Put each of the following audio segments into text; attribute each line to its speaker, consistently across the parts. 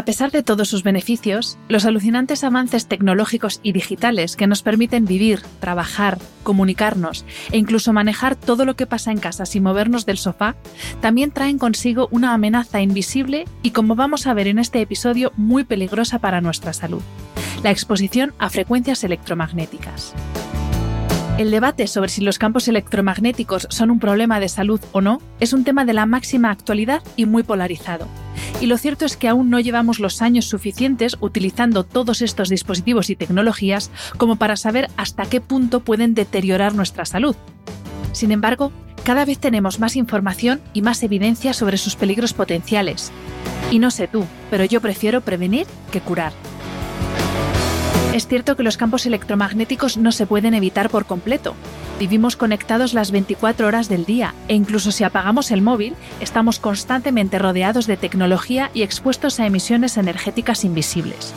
Speaker 1: A pesar de todos sus beneficios, los alucinantes avances tecnológicos y digitales que nos permiten vivir, trabajar, comunicarnos e incluso manejar todo lo que pasa en casa sin movernos del sofá, también traen consigo una amenaza invisible y, como vamos a ver en este episodio, muy peligrosa para nuestra salud, la exposición a frecuencias electromagnéticas. El debate sobre si los campos electromagnéticos son un problema de salud o no es un tema de la máxima actualidad y muy polarizado. Y lo cierto es que aún no llevamos los años suficientes utilizando todos estos dispositivos y tecnologías como para saber hasta qué punto pueden deteriorar nuestra salud. Sin embargo, cada vez tenemos más información y más evidencia sobre sus peligros potenciales. Y no sé tú, pero yo prefiero prevenir que curar. Es cierto que los campos electromagnéticos no se pueden evitar por completo. Vivimos conectados las 24 horas del día e incluso si apagamos el móvil, estamos constantemente rodeados de tecnología y expuestos a emisiones energéticas invisibles.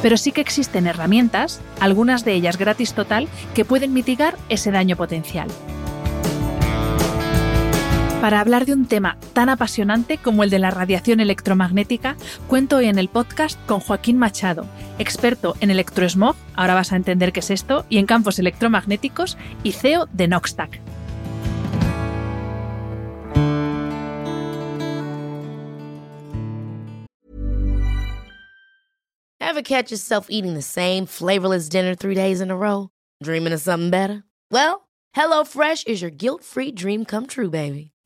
Speaker 1: Pero sí que existen herramientas, algunas de ellas gratis total, que pueden mitigar ese daño potencial. Para hablar de un tema tan apasionante como el de la radiación electromagnética, cuento hoy en el podcast con Joaquín Machado, experto en electrosmog, ahora vas a entender qué es esto, y en campos electromagnéticos, y CEO de Noxtac.
Speaker 2: Ever catch yourself eating the same flavorless dinner three days in a row? Dreaming of something better? Well, HelloFresh is your guilt-free dream come true, baby.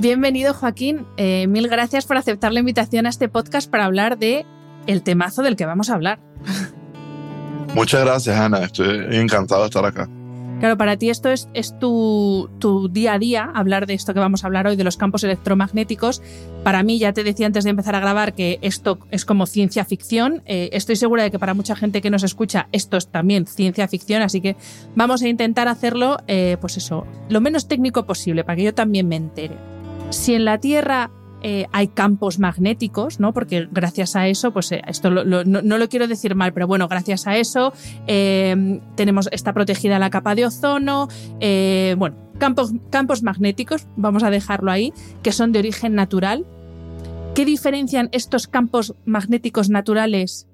Speaker 1: Bienvenido Joaquín, eh, mil gracias por aceptar la invitación a este podcast para hablar de el temazo del que vamos a hablar.
Speaker 3: Muchas gracias Ana, estoy encantado de estar acá.
Speaker 1: Claro, para ti esto es, es tu, tu, día a día, hablar de esto que vamos a hablar hoy, de los campos electromagnéticos. Para mí, ya te decía antes de empezar a grabar que esto es como ciencia ficción. Eh, estoy segura de que para mucha gente que nos escucha esto es también ciencia ficción, así que vamos a intentar hacerlo, eh, pues eso, lo menos técnico posible, para que yo también me entere. Si en la Tierra eh, hay campos magnéticos, ¿no? Porque gracias a eso, pues eh, esto no, lo quiero decir mal, pero bueno, gracias a eso eh, tenemos, está protegida la capa de ozono, bueno, campos, campos magnéticos, vamos a dejarlo ahí, que son de origen natural. ¿Qué diferencian estos campos magnéticos naturales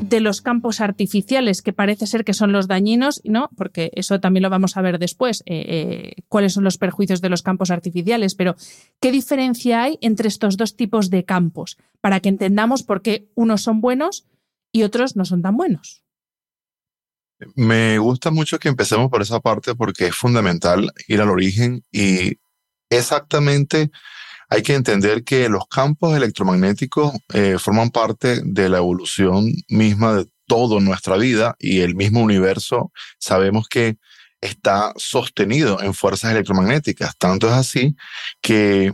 Speaker 1: de los campos artificiales, que parece ser que son los dañinos, ¿no? Porque eso también lo vamos a ver después, eh, eh, cuáles son los perjuicios de los campos artificiales, pero ¿qué diferencia hay entre estos dos tipos de campos? Para que entendamos por qué unos son buenos y otros no son tan buenos.
Speaker 3: Me gusta mucho que empecemos por esa parte porque es fundamental ir al origen y exactamente hay que entender que los campos electromagnéticos eh, forman parte de la evolución misma de toda nuestra vida y el mismo universo sabemos que está sostenido en fuerzas electromagnéticas. Tanto es así que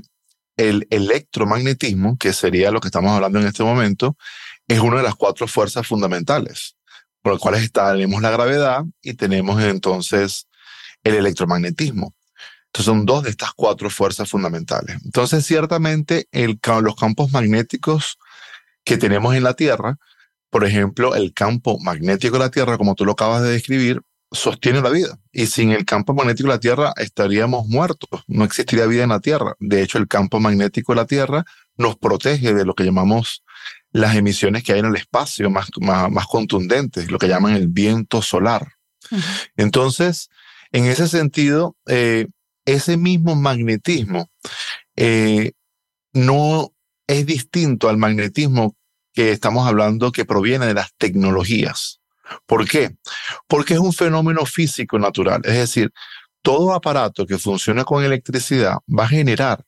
Speaker 3: el electromagnetismo, que sería lo que estamos hablando en este momento, es una de las cuatro fuerzas fundamentales, por las cuales tenemos la gravedad y tenemos entonces el electromagnetismo. Entonces son dos de estas cuatro fuerzas fundamentales. Entonces, ciertamente, el, los campos magnéticos que tenemos en la Tierra, por ejemplo, el campo magnético de la Tierra, como tú lo acabas de describir, sostiene la vida. Y sin el campo magnético de la Tierra estaríamos muertos, no existiría vida en la Tierra. De hecho, el campo magnético de la Tierra nos protege de lo que llamamos las emisiones que hay en el espacio más, más, contundentes, lo que llaman el viento solar. Entonces, en ese sentido, eh, ese mismo magnetismo eh, no es distinto al magnetismo que estamos hablando que proviene de las tecnologías. ¿Por qué? Porque es un fenómeno físico natural. Es decir, todo aparato que funciona con electricidad va a generar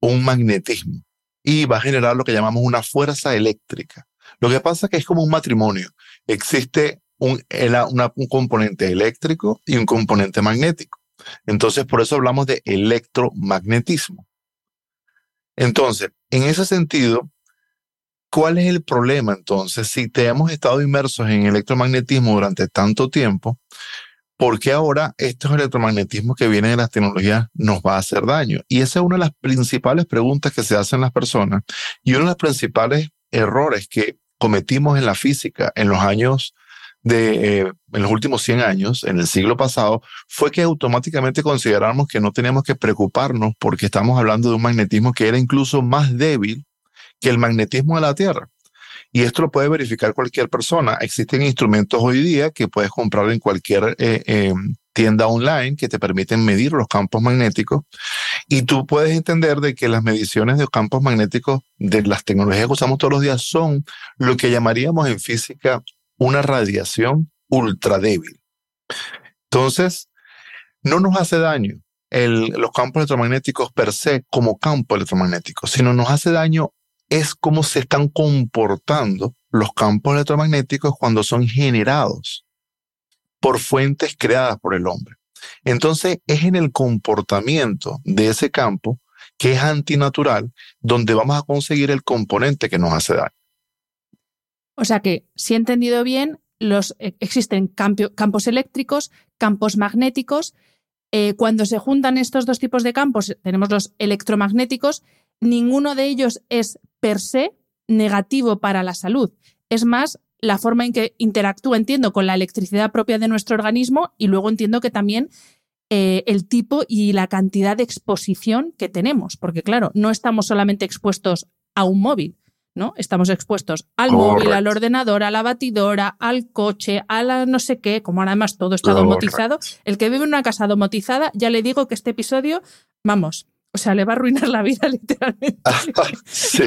Speaker 3: un magnetismo y va a generar lo que llamamos una fuerza eléctrica. Lo que pasa es que es como un matrimonio. Existe un, un componente eléctrico y un componente magnético. Entonces, por eso hablamos de electromagnetismo. Entonces, en ese sentido, ¿cuál es el problema entonces? Si te hemos estado inmersos en electromagnetismo durante tanto tiempo, ¿por qué ahora estos electromagnetismos que vienen de las tecnologías nos va a hacer daño? Y esa es una de las principales preguntas que se hacen las personas y uno de los principales errores que cometimos en la física en los años de, eh, en los últimos 100 años, en el siglo pasado, fue que automáticamente consideramos que no teníamos que preocuparnos porque estamos hablando de un magnetismo que era incluso más débil que el magnetismo de la Tierra. Y esto lo puede verificar cualquier persona. Existen instrumentos hoy día que puedes comprar en cualquier eh, eh, tienda online que te permiten medir los campos magnéticos y tú puedes entender de que las mediciones de campos magnéticos de las tecnologías que usamos todos los días son lo que llamaríamos en física una radiación ultra débil. Entonces, no nos hace daño los campos electromagnéticos per se como campo electromagnético, sino nos hace daño es cómo se están comportando los campos electromagnéticos cuando son generados por fuentes creadas por el hombre. Entonces es en el comportamiento de ese campo que es antinatural donde vamos a conseguir el componente que nos hace daño.
Speaker 1: O sea que, si he entendido bien, eh, existen campos eléctricos, campos magnéticos. Eh, cuando se juntan estos dos tipos de campos, tenemos los electromagnéticos, ninguno de ellos es per se negativo para la salud. Es más, la forma en que interactúa, entiendo, con la electricidad propia de nuestro organismo y luego entiendo que también eh, el tipo y la cantidad de exposición que tenemos, porque claro, no estamos solamente expuestos a un móvil, ¿no? Estamos expuestos al móvil, al ordenador, a la batidora, al coche, a la no sé qué, como además todo está domotizado. El que vive en una casa domotizada, ya le digo que este episodio, vamos, o sea, le va a arruinar la vida literalmente.
Speaker 3: sí.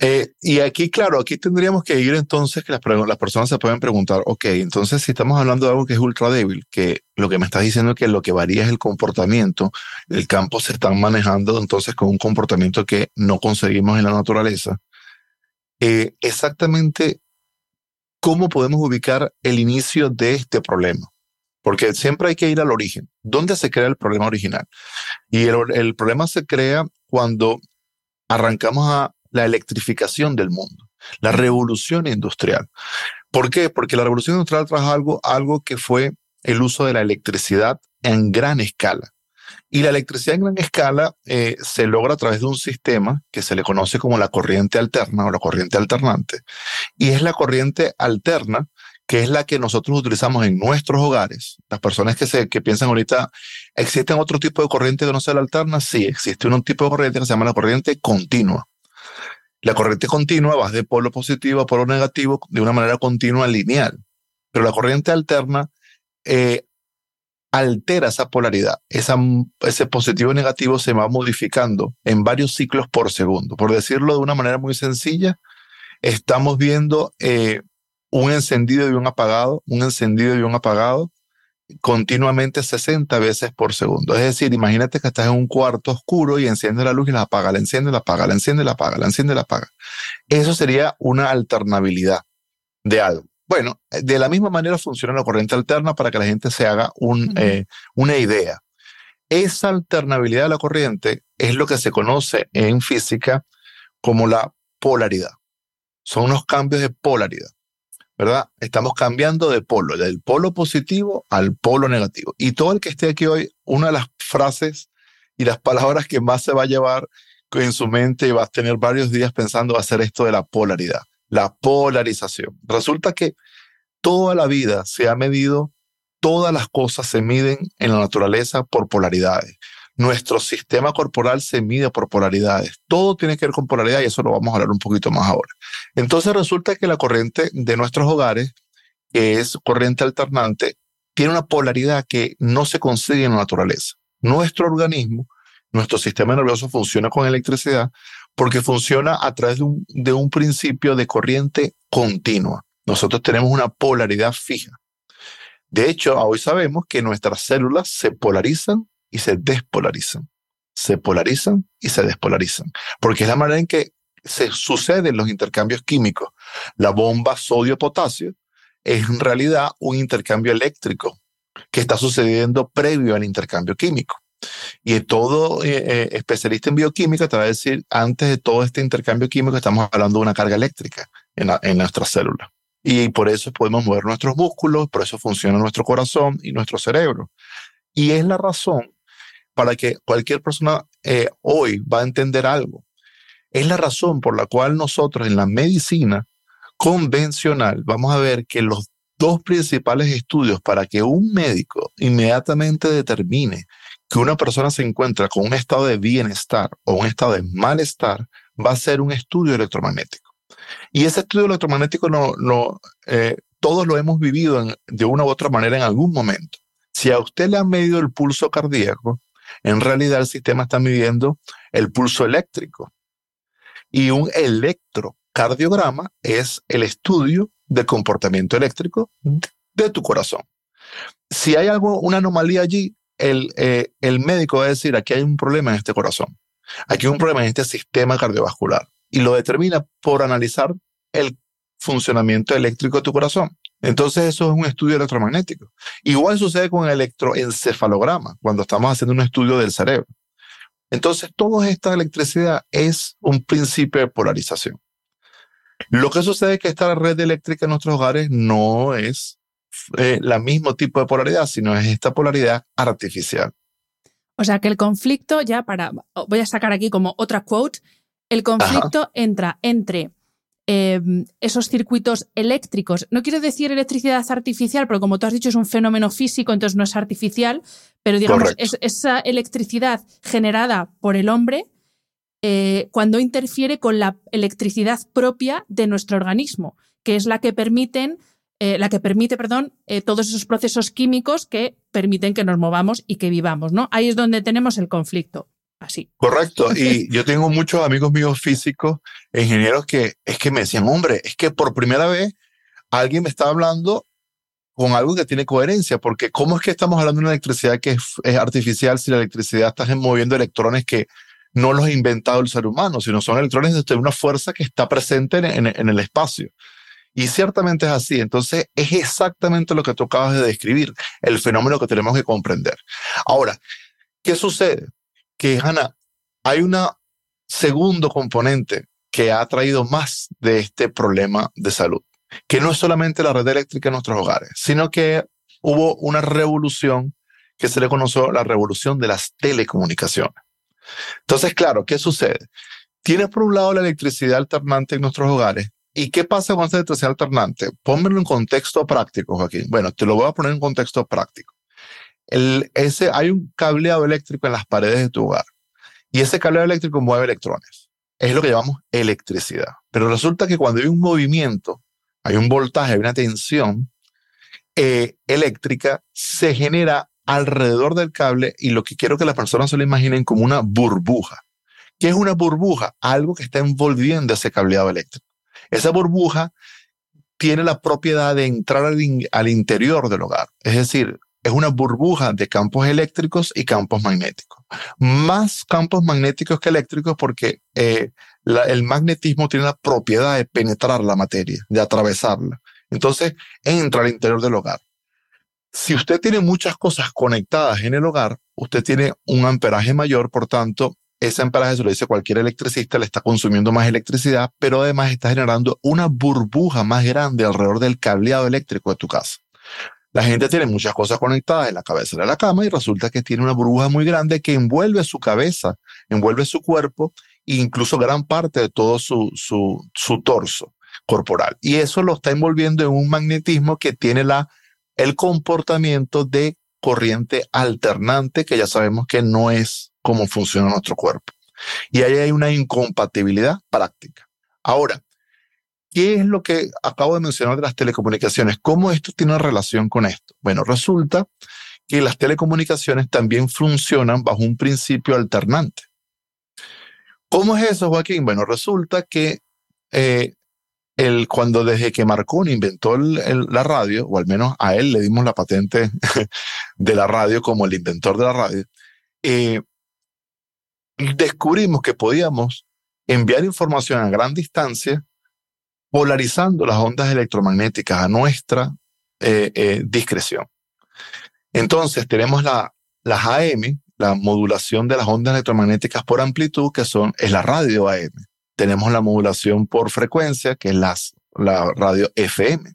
Speaker 3: Eh, y aquí, claro, aquí tendríamos que ir entonces que las, personas se pueden preguntar, ok, entonces si estamos hablando de algo que es ultra débil, que lo que me estás diciendo es que lo que varía es el comportamiento, el campo se está manejando entonces con un comportamiento que no conseguimos en la naturaleza. Eh, exactamente, ¿cómo podemos ubicar el inicio de este problema? Porque siempre hay que ir al origen. ¿Dónde se crea el problema original? Y el, el problema se crea cuando arrancamos a la electrificación del mundo, la revolución industrial. ¿Por qué? Porque la revolución industrial trajo algo, algo que fue el uso de la electricidad en gran escala. Y la electricidad en gran escala eh, se logra a través de un sistema que se le conoce como la corriente alterna o la corriente alternante. Y es la corriente alterna que es la que nosotros utilizamos en nuestros hogares. Las personas que, se, que piensan ahorita, ¿existen otro tipo de corriente que no sea la alterna? Sí, existe un tipo de corriente que se llama la corriente continua. La corriente continua va de polo positivo a polo negativo de una manera continua lineal, pero la corriente alterna eh, altera esa polaridad. ese positivo y negativo se va modificando en varios ciclos por segundo. Por decirlo de una manera muy sencilla, estamos viendo eh, un encendido y un apagado, un encendido y un apagado, continuamente 60 veces por segundo. Es decir, imagínate que estás en un cuarto oscuro y enciende la luz y la apaga, la enciende, la apaga, la enciende, la apaga, la enciende, la apaga. Eso sería una alternabilidad de algo. Bueno, de la misma manera funciona la corriente alterna para que la gente se haga un, eh, una idea. Esa alternabilidad de la corriente es lo que se conoce en física como la polaridad. Son unos cambios de polaridad. ¿Verdad? Estamos cambiando de polo, del polo positivo al polo negativo. Y todo el que esté aquí hoy, una de las frases y las palabras que más se va a llevar en su mente y va a tener varios días pensando va a ser esto de la polaridad, la polarización. Resulta que toda la vida se ha medido, todas las cosas se miden en la naturaleza por polaridades. Nuestro sistema corporal se mide por polaridades. Todo tiene que ver con polaridad y eso lo vamos a hablar un poquito más ahora. Entonces resulta que la corriente de nuestros hogares, que es corriente alternante, tiene una polaridad que no se consigue en la naturaleza. Nuestro organismo, nuestro sistema nervioso funciona con electricidad porque funciona a través de un, de un principio de corriente continua. Nosotros tenemos una polaridad fija. De hecho, hoy sabemos que nuestras células se polarizan y se despolarizan. Se polarizan y se despolarizan. Porque es la manera en que se suceden los intercambios químicos. La bomba sodio-potasio es en realidad un intercambio eléctrico que está sucediendo previo al intercambio químico. Y todo eh, eh, especialista en bioquímica te va a decir, antes de todo este intercambio químico estamos hablando de una carga eléctrica en, en nuestras células. Y por eso podemos mover nuestros músculos, por eso funciona nuestro corazón y nuestro cerebro. Y es la razón para que cualquier persona eh, hoy va a entender algo. Es la razón por la cual nosotros en la medicina convencional vamos a ver que los dos principales estudios para que un médico inmediatamente determine que una persona se encuentra con un estado de bienestar o un estado de malestar va a ser un estudio electromagnético. Y ese estudio electromagnético no, no, eh, todos lo hemos vivido de una u otra manera en algún momento. Si a usted le han medido el pulso cardíaco, en realidad el sistema está midiendo el pulso eléctrico. Y un electrocardiograma es el estudio del comportamiento eléctrico de tu corazón. Si hay algo, una anomalía allí, el, eh, el médico va a decir, aquí hay un problema en este corazón, aquí hay un problema en este sistema cardiovascular, y lo determina por analizar el funcionamiento eléctrico de tu corazón. Entonces eso es un estudio electromagnético. Igual sucede con el electroencefalograma, cuando estamos haciendo un estudio del cerebro. Entonces, toda esta electricidad es un principio de polarización. Lo que sucede es que esta red eléctrica en nuestros hogares no es eh, la mismo tipo de polaridad, sino es esta polaridad artificial.
Speaker 1: O sea que el conflicto, ya para, voy a sacar aquí como otra quote, el conflicto entra entre em, esos circuitos eléctricos. No quiero decir electricidad artificial, pero como tú has dicho, es un fenómeno físico, entonces no es artificial, pero digamos, esa electricidad generada por el hombre eh, cuando interfiere con la electricidad propia de nuestro organismo, que es la que permiten eh, la que permite, perdón, eh, todos esos procesos químicos que permiten que nos movamos y que vivamos, ¿no? Ahí es donde tenemos el conflicto. Así.
Speaker 3: Correcto. Y yo tengo muchos amigos míos físicos, ingenieros, que es que me decían, hombre, es que por primera vez alguien me está hablando con algo que tiene coherencia, porque ¿cómo es que estamos hablando de una electricidad que es, artificial si la electricidad está moviendo electrones que no los ha inventado el ser humano, sino son electrones de una fuerza que está presente en, en el espacio? Y ciertamente es así. Entonces, es exactamente lo que tú acabas de describir, el fenómeno que tenemos que comprender. Ahora, ¿qué sucede? Que, Ana, hay un segundo componente que ha traído más de este problema de salud, que no es solamente la red eléctrica en nuestros hogares, sino que hubo una revolución que se le conoció la revolución de las telecomunicaciones. Entonces, claro, ¿qué sucede? Tienes por un lado la electricidad alternante en nuestros hogares ¿Y qué pasa con esta electricidad alternante? Pónmelo en contexto práctico, Joaquín. Bueno, te lo voy a poner en contexto práctico. Ese, hay un cableado eléctrico en las paredes de tu hogar y ese cableado eléctrico mueve electrones. Es lo que llamamos electricidad. Pero resulta que cuando hay un movimiento, hay un voltaje, hay una tensión eh, eléctrica, se genera alrededor del cable y lo que quiero que las personas se lo imaginen como una burbuja. ¿Qué es una burbuja? Algo que está envolviendo ese cableado eléctrico. Esa burbuja tiene la propiedad de entrar al, interior del hogar. Es decir, es una burbuja de campos eléctricos y campos magnéticos. Más campos magnéticos que eléctricos porque eh, el magnetismo tiene la propiedad de penetrar la materia, de atravesarla. Entonces, entra al interior del hogar. Si usted tiene muchas cosas conectadas en el hogar, usted tiene un amperaje mayor, por tanto, ese amperaje, se lo dice cualquier electricista, le está consumiendo más electricidad, pero además está generando una burbuja más grande alrededor del cableado eléctrico de tu casa. La gente tiene muchas cosas conectadas en la cabeza de la cama y resulta que tiene una burbuja muy grande que envuelve su cabeza, envuelve su cuerpo e incluso gran parte de todo su, su, torso corporal. Y eso lo está envolviendo en un magnetismo que tiene la, el comportamiento de corriente alternante, que ya sabemos que no es cómo funciona nuestro cuerpo. Y ahí hay una incompatibilidad práctica. Ahora, ¿qué es lo que acabo de mencionar de las telecomunicaciones? ¿Cómo esto tiene relación con esto? Bueno, resulta que las telecomunicaciones también funcionan bajo un principio alternante. ¿Cómo es eso, Joaquín? Bueno, resulta que eh, el, cuando desde que Marconi inventó la radio, o al menos a él le dimos la patente de la radio como el inventor de la radio, eh, descubrimos que podíamos enviar información a gran distancia polarizando las ondas electromagnéticas a nuestra eh, eh, discreción. Entonces tenemos la, las AM, la modulación de las ondas electromagnéticas por amplitud, que son, es la radio AM. Tenemos la modulación por frecuencia, que es las, la radio FM.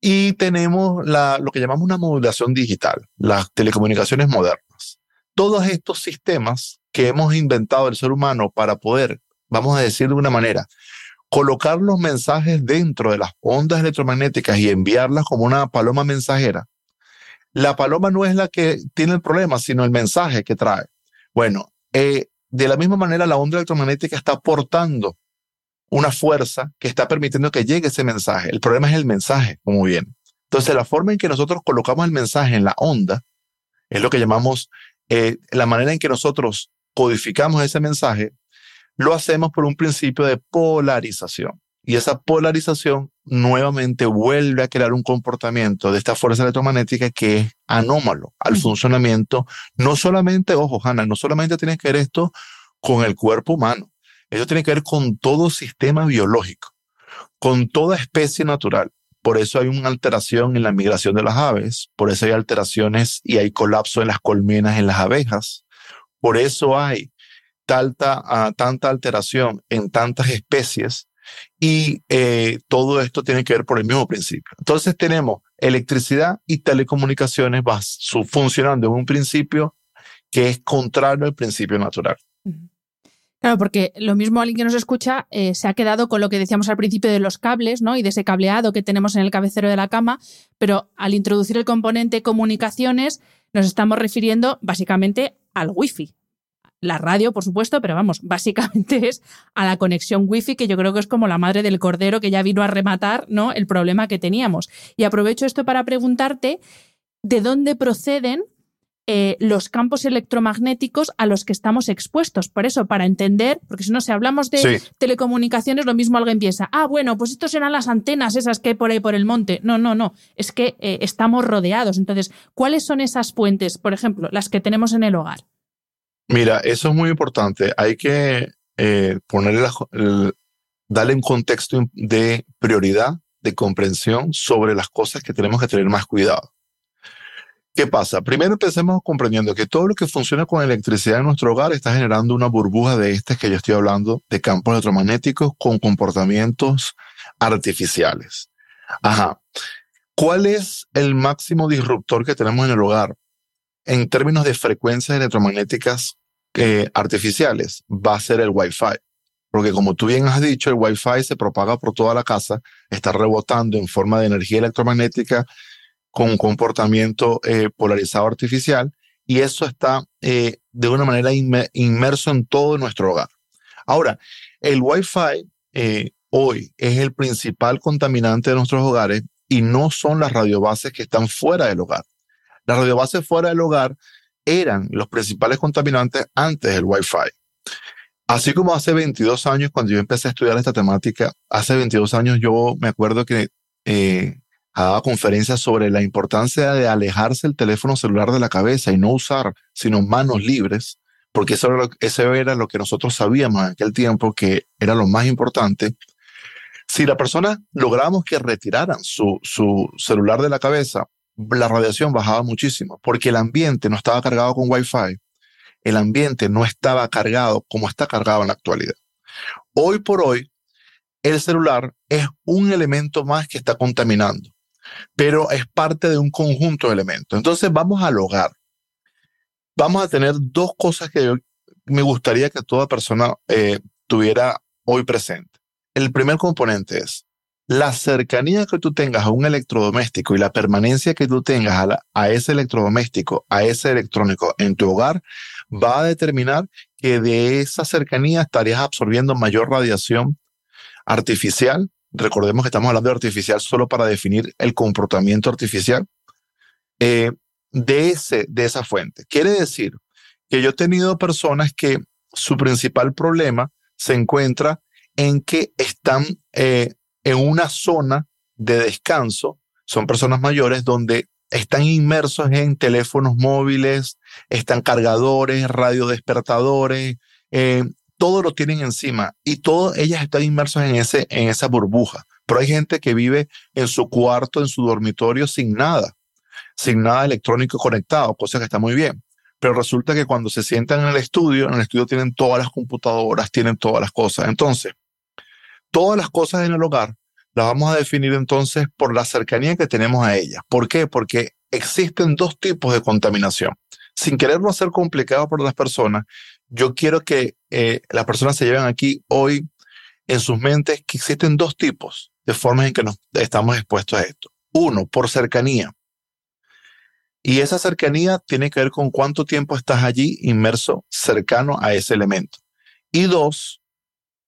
Speaker 3: Y tenemos la, lo que llamamos una modulación digital, las telecomunicaciones modernas. Todos estos sistemas que hemos inventado el ser humano para poder, vamos a decir de una manera, colocar los mensajes dentro de las ondas electromagnéticas y enviarlas como una paloma mensajera, la paloma no es la que tiene el problema, sino el mensaje que trae. Bueno, eh, de la misma manera la onda electromagnética está aportando una fuerza que está permitiendo que llegue ese mensaje. El problema es el mensaje, como bien. Entonces, la forma en que nosotros colocamos el mensaje en la onda es lo que llamamos eh, la manera en que nosotros codificamos ese mensaje, lo hacemos por un principio de polarización. Y esa polarización nuevamente vuelve a crear un comportamiento de esta fuerza electromagnética que es anómalo al funcionamiento. No solamente, ojo, Hanna, no solamente tiene que ver esto con el cuerpo humano, esto tiene que ver con todo sistema biológico, con toda especie natural. Por eso hay una alteración en la migración de las aves, por eso hay alteraciones y hay colapso en las colmenas en las abejas, por eso hay tanta, ah, tanta alteración en tantas especies y eh, todo esto tiene que ver por el mismo principio. Entonces tenemos electricidad y telecomunicaciones funcionando en un principio que es contrario al principio natural.
Speaker 1: Claro, porque lo mismo alguien que nos escucha eh, se ha quedado con lo que decíamos al principio de los cables, ¿no? Y de ese cableado que tenemos en el cabecero de la cama, pero al introducir el componente comunicaciones nos estamos refiriendo básicamente al wifi, la radio, por supuesto, pero vamos, básicamente es a la conexión wifi, que yo creo que es como la madre del cordero que ya vino a rematar ¿no? el problema que teníamos. Y aprovecho esto para preguntarte de dónde proceden eh, los campos electromagnéticos a los que estamos expuestos. Por eso, para entender, porque si no, si hablamos de telecomunicaciones, lo mismo alguien piensa, ah, bueno, pues estos serán las antenas esas que hay por ahí por el monte. No, no, no, es que eh, estamos rodeados. Entonces, ¿cuáles son esas fuentes, por ejemplo, las que tenemos en el hogar?
Speaker 3: Mira, eso es muy importante. Hay que eh, ponerle darle un contexto de prioridad, de comprensión sobre las cosas que tenemos que tener más cuidado. ¿Qué pasa? Primero empecemos comprendiendo que todo lo que funciona con electricidad en nuestro hogar está generando una burbuja de estas que yo estoy hablando, de campos electromagnéticos con comportamientos artificiales. Ajá. ¿Cuál es el máximo disruptor que tenemos en el hogar? En términos de frecuencias electromagnéticas eh, artificiales, va a ser el Wi-Fi. Porque como tú bien has dicho, el Wi-Fi se propaga por toda la casa, está rebotando en forma de energía electromagnética con un comportamiento eh, polarizado artificial y eso está eh, de una manera inmerso en todo nuestro hogar. Ahora, el Wi-Fi hoy es el principal contaminante de nuestros hogares y no son las radiobases que están fuera del hogar. Las radiobases fuera del hogar eran los principales contaminantes antes del Wi-Fi. Así como hace 22 años, cuando yo empecé a estudiar esta temática, hace 22 años yo me acuerdo que eh, daba conferencias sobre la importancia de alejarse el teléfono celular de la cabeza y no usar, sino manos libres, porque eso era lo, que nosotros sabíamos en aquel tiempo que era lo más importante. Si la persona logramos que retiraran su celular de la cabeza, la radiación bajaba muchísimo porque el ambiente no estaba cargado con Wi-Fi. El ambiente no estaba cargado como está cargado en la actualidad. Hoy por hoy, el celular es un elemento más que está contaminando, pero es parte de un conjunto de elementos. Entonces vamos al hogar. Vamos a tener dos cosas que me gustaría que toda persona eh, tuviera hoy presente. El primer componente es la cercanía que tú tengas a un electrodoméstico y la permanencia que tú tengas a, ese electrodoméstico, a ese electrónico en tu hogar, va a determinar que de esa cercanía estarías absorbiendo mayor radiación artificial. Recordemos que estamos hablando de artificial solo para definir el comportamiento artificial eh, de, ese, de esa fuente. Quiere decir que yo he tenido personas que su principal problema se encuentra en que están eh, en una zona de descanso, son personas mayores donde están inmersos en teléfonos móviles, están cargadores, radiodespertadores, eh, todo lo tienen encima y todas ellas están inmersas en, en esa burbuja. Pero hay gente que vive en su cuarto, en su dormitorio, sin nada, sin nada electrónico conectado, cosa que está muy bien. Pero resulta que cuando se sientan en el estudio, en el estudio tienen todas las computadoras, tienen todas las cosas. Entonces, todas las cosas en el hogar las vamos a definir entonces por la cercanía que tenemos a ellas. ¿Por qué? Porque existen dos tipos de contaminación. Sin quererlo hacer complicado para las personas, yo quiero que eh, las personas se lleven aquí hoy en sus mentes que existen dos tipos de formas en que nos estamos expuestos a esto. Uno, por cercanía. Y esa cercanía tiene que ver con cuánto tiempo estás allí inmerso cercano a ese elemento. Y dos,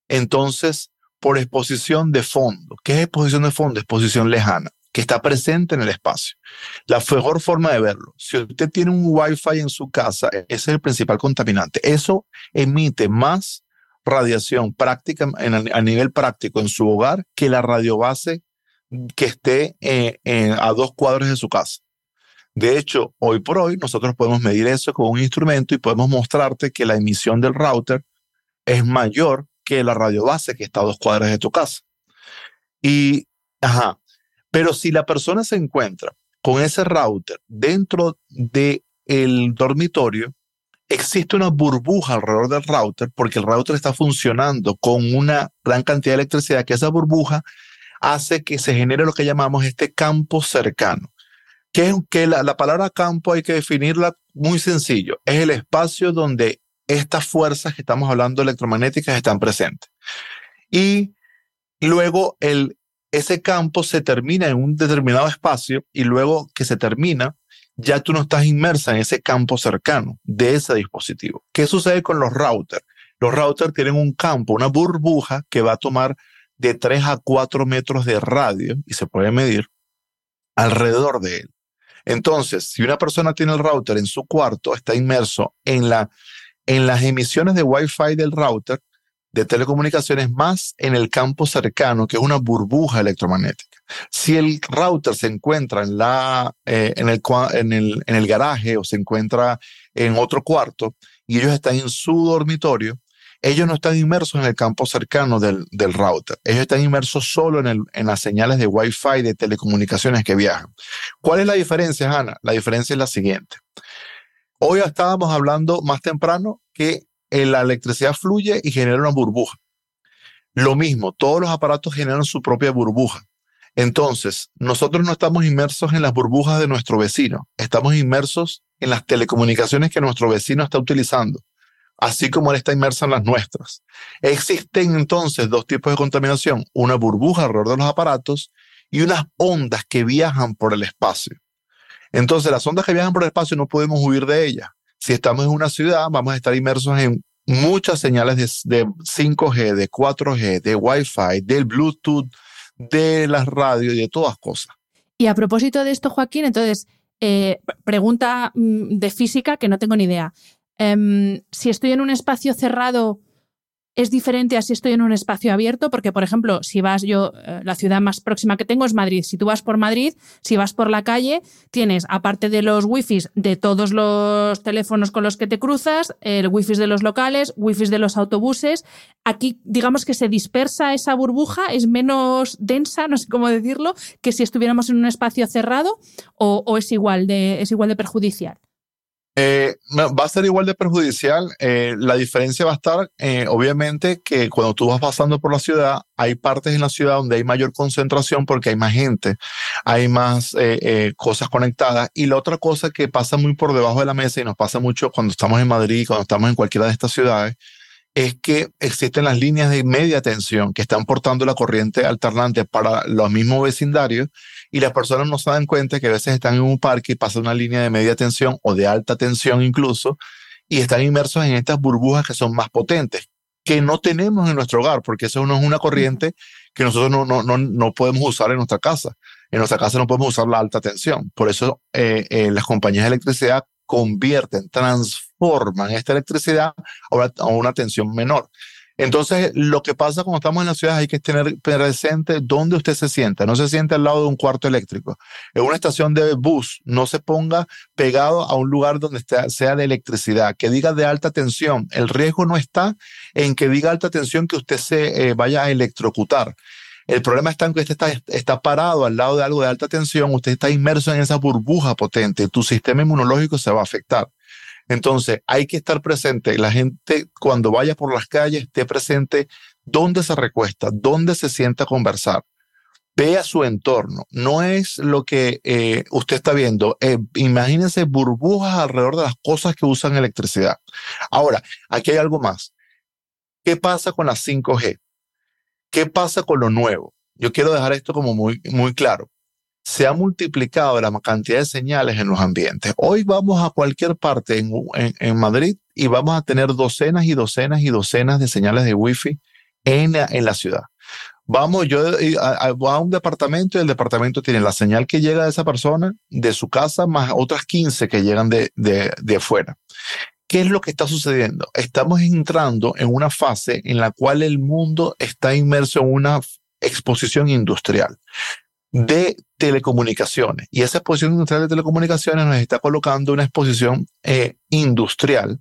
Speaker 3: entonces, por exposición de fondo. ¿Qué es exposición de fondo? Exposición lejana, que está presente en el espacio. La mejor forma de verlo, si usted tiene un Wi-Fi en su casa, ese es el principal contaminante. Eso emite más radiación práctica a nivel práctico en su hogar que la radiobase que esté eh, a dos cuadros de su casa. De hecho, hoy por hoy nosotros podemos medir eso con un instrumento y podemos mostrarte que la emisión del router es mayor que la radiobase que está a dos cuadras de tu casa. Y, ajá, pero si la persona se encuentra con ese router dentro del el dormitorio, existe una burbuja alrededor del router porque el router está funcionando con una gran cantidad de electricidad que esa burbuja hace que se genere lo que llamamos este campo cercano. Que, que la, la palabra campo hay que definirla muy sencillo. Es el espacio donde estas fuerzas que estamos hablando electromagnéticas están presentes. Y luego el, ese campo se termina en un determinado espacio y luego que se termina, ya tú no estás inmersa en ese campo cercano de ese dispositivo. ¿Qué sucede con los routers? Los routers tienen un campo, una burbuja que va a tomar de 3 a 4 metros de radio y se puede medir alrededor de él. Entonces, si una persona tiene el router en su cuarto, está inmerso en la en las emisiones de Wi-Fi del router de telecomunicaciones más en el campo cercano, que es una burbuja electromagnética. Si el router se encuentra en, la, eh, en, el, en, el, en el garaje o se encuentra en otro cuarto y ellos están en su dormitorio, ellos no están inmersos en el campo cercano del, del router. Ellos están inmersos solo en, el, en las señales de Wi-Fi de telecomunicaciones que viajan. ¿Cuál es la diferencia, Ana? La diferencia es la siguiente. Hoy estábamos hablando más temprano que la electricidad fluye y genera una burbuja. Lo mismo, todos los aparatos generan su propia burbuja. Entonces, nosotros no estamos inmersos en las burbujas de nuestro vecino, estamos inmersos en las telecomunicaciones que nuestro vecino está utilizando, así como él está inmerso en las nuestras. Existen entonces dos tipos de contaminación, una burbuja alrededor de los aparatos y unas ondas que viajan por el espacio. Entonces, las ondas que viajan por el espacio no podemos huir de ellas. Si estamos en una ciudad, vamos a estar inmersos en muchas señales de, 5G, de 4G, de Wi-Fi, del Bluetooth, de las radios y de todas cosas.
Speaker 1: Y a propósito de esto, Joaquín, entonces, eh, pregunta mm, de física que no tengo ni idea. Em, si estoy en un espacio cerrado, es diferente a si estoy en un espacio abierto, porque, por ejemplo, si vas yo, eh, la ciudad más próxima que tengo es Madrid. Si tú vas por Madrid, si vas por la calle, tienes, aparte de los wifis de todos los teléfonos con los que te cruzas, el wifi de los locales, wifi de los autobuses. Aquí, digamos que se dispersa esa burbuja, es menos densa, no sé cómo decirlo, que si estuviéramos en un espacio cerrado, o, o es, igual de, es igual de perjudicial.
Speaker 3: Eh, va a ser igual de perjudicial. Eh, la diferencia va a estar, eh, obviamente, que cuando tú vas pasando por la ciudad, hay partes en la ciudad donde hay mayor concentración porque hay más gente, hay más cosas conectadas. Y la otra cosa que pasa muy por debajo de la mesa y nos pasa mucho cuando estamos en Madrid, cuando estamos en cualquiera de estas ciudades, es que existen las líneas de media tensión que están portando la corriente alternante para los mismos vecindarios y las personas no se dan cuenta que a veces están en un parque y pasa una línea de media tensión o de alta tensión incluso y están inmersos en estas burbujas que son más potentes, que no tenemos en nuestro hogar, porque eso no es una corriente que nosotros no, no, no, no podemos usar en nuestra casa. En nuestra casa no podemos usar la alta tensión. Por eso eh, eh, las compañías de electricidad convierten, transforman esta electricidad a una, tensión menor. Entonces, lo que pasa cuando estamos en la ciudad hay que tener presente dónde usted se sienta. No se siente al lado de un cuarto eléctrico. En una estación de bus, no se ponga pegado a un lugar donde sea de electricidad, que diga de alta tensión. El riesgo no está en que diga alta tensión que usted se eh, vaya a electrocutar. El problema está en que usted está, está parado al lado de algo de alta tensión, usted está inmerso en esa burbuja potente, tu sistema inmunológico se va a afectar. Entonces, hay que estar presente. La gente, cuando vaya por las calles, esté presente dónde se recuesta, dónde se sienta a conversar. Vea su entorno. No es lo que eh, usted está viendo. Eh, imagínense burbujas alrededor de las cosas que usan electricidad. Ahora, aquí hay algo más. ¿Qué pasa con la 5G? ¿Qué pasa con lo nuevo? Yo quiero dejar esto como muy, muy claro se ha multiplicado la cantidad de señales en los ambientes. Hoy vamos a cualquier parte en, Madrid y vamos a tener docenas y docenas y docenas de señales de Wi-Fi en la, en la ciudad. Vamos, yo a, a, un departamento y el departamento tiene la señal que llega de esa persona, de su casa, más otras 15 que llegan de, de, de afuera. ¿Qué es lo que está sucediendo? Estamos entrando en una fase en la cual el mundo está inmerso en una exposición industrial de telecomunicaciones. Y esa exposición industrial de telecomunicaciones nos está colocando una exposición eh, industrial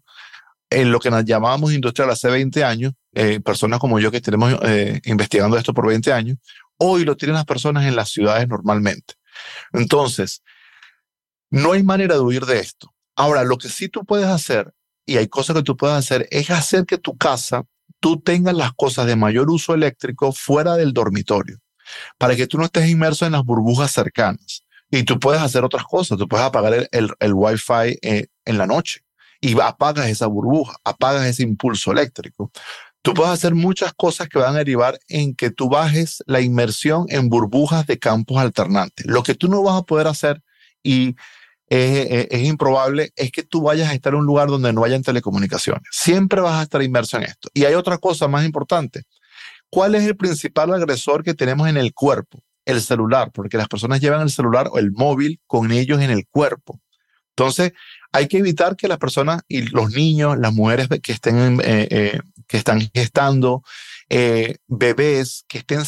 Speaker 3: en lo que nos llamábamos industrial hace 20 años, eh, personas como yo que tenemos eh, investigando esto por 20 años, hoy lo tienen las personas en las ciudades normalmente. Entonces, no hay manera de huir de esto. Ahora, lo que sí tú puedes hacer, y hay cosas que tú puedes hacer, es hacer que tu casa, tú tengas las cosas de mayor uso eléctrico fuera del dormitorio para que tú no estés inmerso en las burbujas cercanas. Y tú puedes hacer otras cosas, tú puedes apagar el, el, el Wi-Fi eh, en la noche y apagas esa burbuja, apagas ese impulso eléctrico. Tú puedes hacer muchas cosas que van a derivar en que tú bajes la inmersión en burbujas de campos alternantes. Lo que tú no vas a poder hacer y es, improbable es que tú vayas a estar en un lugar donde no hayan telecomunicaciones. Siempre vas a estar inmerso en esto. Y hay otra cosa más importante. ¿Cuál es el principal agresor que tenemos en el cuerpo? El celular, porque las personas llevan el celular o el móvil con ellos en el cuerpo. Entonces, hay que evitar que las personas y los niños, las mujeres que estén, eh, eh, que están gestando, eh, bebés que estén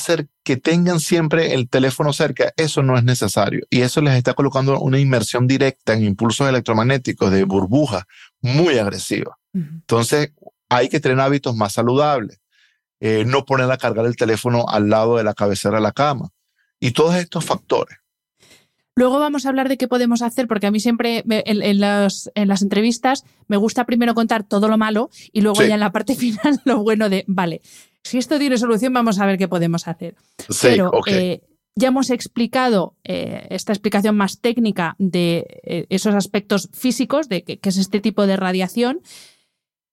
Speaker 3: que tengan siempre el teléfono cerca, eso no es necesario. Y eso les está colocando una inmersión directa en impulsos electromagnéticos de burbujas muy agresiva. Entonces, hay que tener hábitos más saludables. Eh, no poner a cargar el teléfono al lado de la cabecera de la cama y todos estos factores.
Speaker 1: Luego vamos a hablar de qué podemos hacer, porque a mí siempre en, las, entrevistas me gusta primero contar todo lo malo y luego ya en la parte final lo bueno de, vale, si esto tiene solución, vamos a ver qué podemos hacer. Pero eh, ya hemos explicado eh, esta explicación más técnica de esos aspectos físicos, de qué es este tipo de radiación.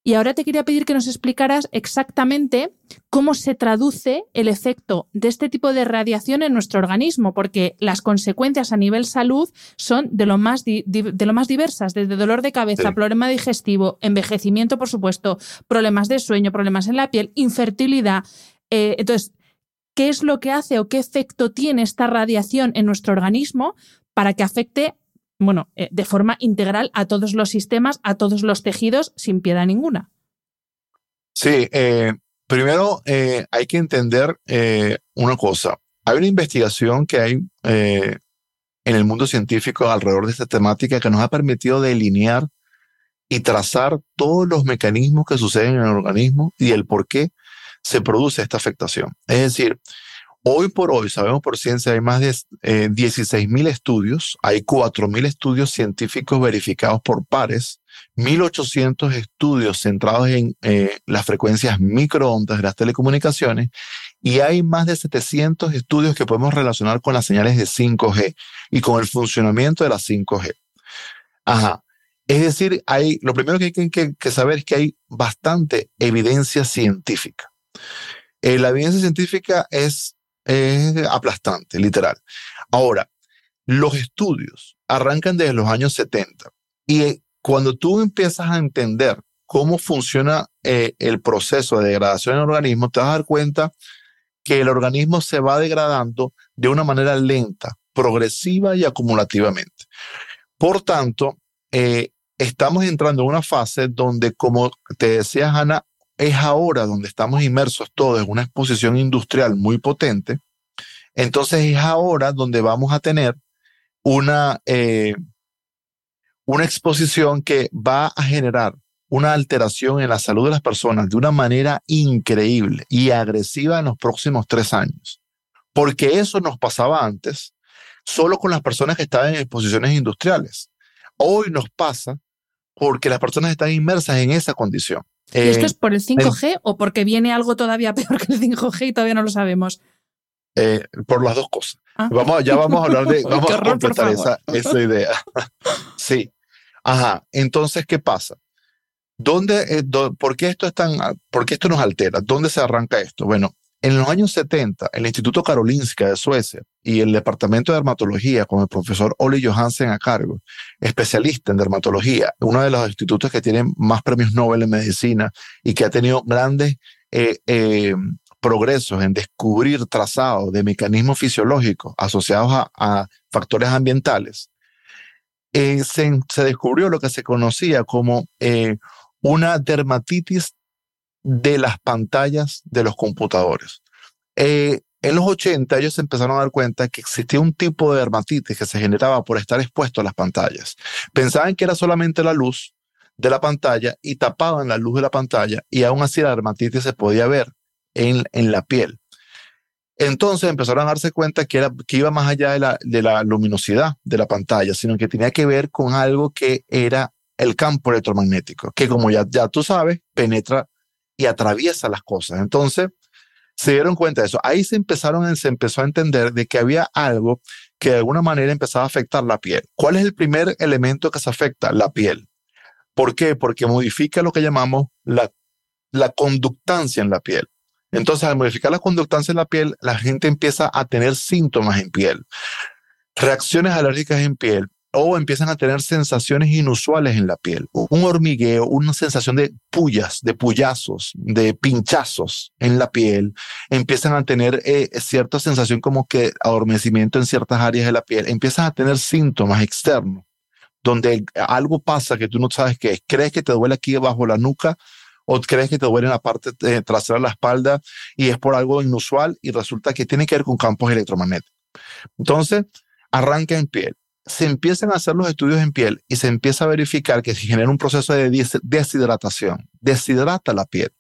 Speaker 1: Y ahora te quería pedir que nos explicaras exactamente cómo se traduce el efecto de este tipo de radiación en nuestro organismo, porque las consecuencias a nivel salud son de lo más, de lo más diversas, desde dolor de cabeza, problema digestivo, envejecimiento, por supuesto, problemas de sueño, problemas en la piel, infertilidad. Eh, entonces, ¿qué es lo que hace o qué efecto tiene esta radiación en nuestro organismo para que afecte bueno, eh, de forma integral a todos los sistemas, a todos los tejidos, sin piedad ninguna.
Speaker 3: Sí, eh, primero eh, hay que entender una cosa. Hay una investigación que hay en el mundo científico alrededor de esta temática que nos ha permitido delinear y trazar todos los mecanismos que suceden en el organismo y el por qué se produce esta afectación. Es decir, Hoy por hoy, sabemos por ciencia, hay más de eh, 16.000 estudios, hay 4.000 estudios científicos verificados por pares, 1.800 estudios centrados en eh, las frecuencias microondas de las telecomunicaciones y hay más de 700 estudios que podemos relacionar con las señales de 5G y con el funcionamiento de la 5G. Ajá. Es decir, hay, lo primero que hay que, que saber es que hay bastante evidencia científica. Eh, la evidencia científica es es aplastante, literal. Ahora, los estudios arrancan desde los años 70 y cuando tú empiezas a entender cómo funciona eh, el proceso de degradación en el organismo, te vas a dar cuenta que el organismo se va degradando de una manera lenta, progresiva y acumulativamente. Por tanto, eh, estamos entrando en una fase donde, como te decía Ana, es ahora donde estamos inmersos todos en una exposición industrial muy potente, entonces es ahora donde vamos a tener una, eh, una exposición que va a generar una alteración en la salud de las personas de una manera increíble y agresiva en los próximos tres años. Porque eso nos pasaba antes solo con las personas que estaban en exposiciones industriales. Hoy nos pasa porque las personas están inmersas en esa condición.
Speaker 1: ¿Y esto eh, es por el 5G o porque viene algo todavía peor que el 5G y todavía no lo sabemos?
Speaker 3: Eh, por las dos cosas. Ah. Vamos, ya vamos a hablar de, vamos a completar esa, esa, idea. sí. Ajá. Entonces, ¿qué pasa? ¿Dónde, eh, ¿Por qué esto es tan, por qué esto nos altera? ¿Dónde se arranca esto? Bueno, en los años 70, el Instituto Karolinska de Suecia y el Departamento de Dermatología, con el profesor Ole Johansen a cargo, especialista en dermatología, uno de los institutos que tienen más premios Nobel en medicina y que ha tenido grandes eh, eh, progresos en descubrir trazados de mecanismos fisiológicos asociados a, factores ambientales, eh, se, descubrió lo que se conocía como una dermatitis de las pantallas de los computadores. Eh, en los 80 ellos empezaron a dar cuenta que existía un tipo de dermatitis que se generaba por estar expuesto a las pantallas. Pensaban que era solamente la luz de la pantalla y tapaban la luz de la pantalla y aún así la dermatitis se podía ver en, en la piel. Entonces empezaron a darse cuenta que, era, que iba más allá de la, de la luminosidad de la pantalla, sino que tenía que ver con algo que era el campo electromagnético, que como ya, ya tú sabes, penetra y atraviesa las cosas. Entonces, se dieron cuenta de eso. Ahí se empezaron, se empezó a entender de que había algo que de alguna manera empezaba a afectar la piel. ¿Cuál es el primer elemento que se afecta? La piel. ¿Por qué? Porque modifica lo que llamamos la, la conductancia en la piel. Entonces, al modificar la conductancia en la piel, la gente empieza a tener síntomas en piel, reacciones alérgicas en piel, o empiezan a tener sensaciones inusuales en la piel, un hormigueo, una sensación de pullas, de puyazos, de pinchazos en la piel, empiezan a tener eh, cierta sensación como que adormecimiento en ciertas áreas de la piel, empiezan a tener síntomas externos, donde algo pasa que tú no sabes qué es, crees que te duele aquí bajo la nuca o crees que te duele en la parte eh, trasera de la espalda y es por algo inusual y resulta que tiene que ver con campos electromagnéticos. Entonces, arranca en piel se empiezan a hacer los estudios en piel y se empieza a verificar que se genera un proceso de deshidratación, deshidrata la piel.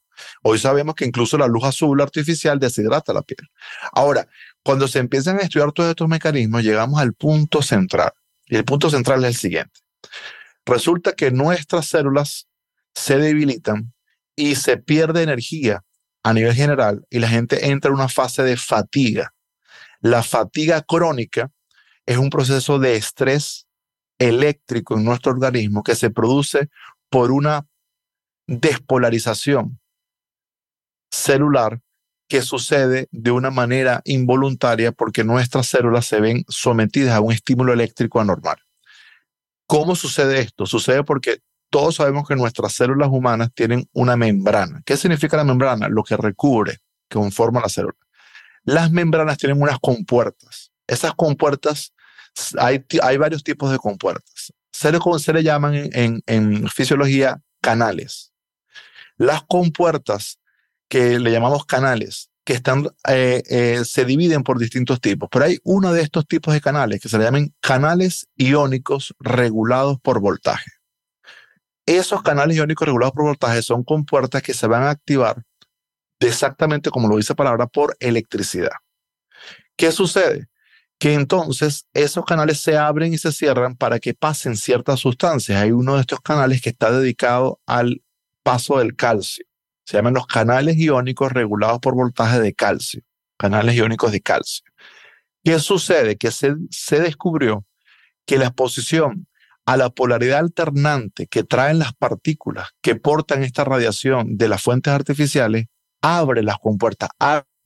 Speaker 3: Hoy sabemos que incluso la luz azul artificial deshidrata la piel. Ahora, cuando se empiezan a estudiar todos estos mecanismos, llegamos al punto central. Y el punto central es el siguiente. Resulta que nuestras células se debilitan y se pierde energía a nivel general y la gente entra en una fase de fatiga. La fatiga crónica es un proceso de estrés eléctrico en nuestro organismo que se produce por una despolarización celular que sucede de una manera involuntaria porque nuestras células se ven sometidas a un estímulo eléctrico anormal. ¿Cómo sucede esto? Sucede porque todos sabemos que nuestras células humanas tienen una membrana. ¿Qué significa la membrana? Lo que recubre, que conforma la célula. Las membranas tienen unas compuertas. Esas compuertas hay, varios tipos de compuertas. Se le, llaman en, en, fisiología canales. Las compuertas que le llamamos canales, que están, eh, eh, se dividen por distintos tipos, pero hay uno de estos tipos de canales que se le llaman canales iónicos regulados por voltaje. Esos canales iónicos regulados por voltaje son compuertas que se van a activar exactamente como lo dice la palabra, por electricidad. ¿Qué sucede? Que entonces esos canales se abren y se cierran para que pasen ciertas sustancias. Hay uno de estos canales que está dedicado al paso del calcio. Se llaman los canales iónicos regulados por voltaje de calcio, canales iónicos de calcio. ¿Qué sucede? Que se, descubrió que la exposición a la polaridad alternante que traen las partículas que portan esta radiación de las fuentes artificiales abre las compuertas,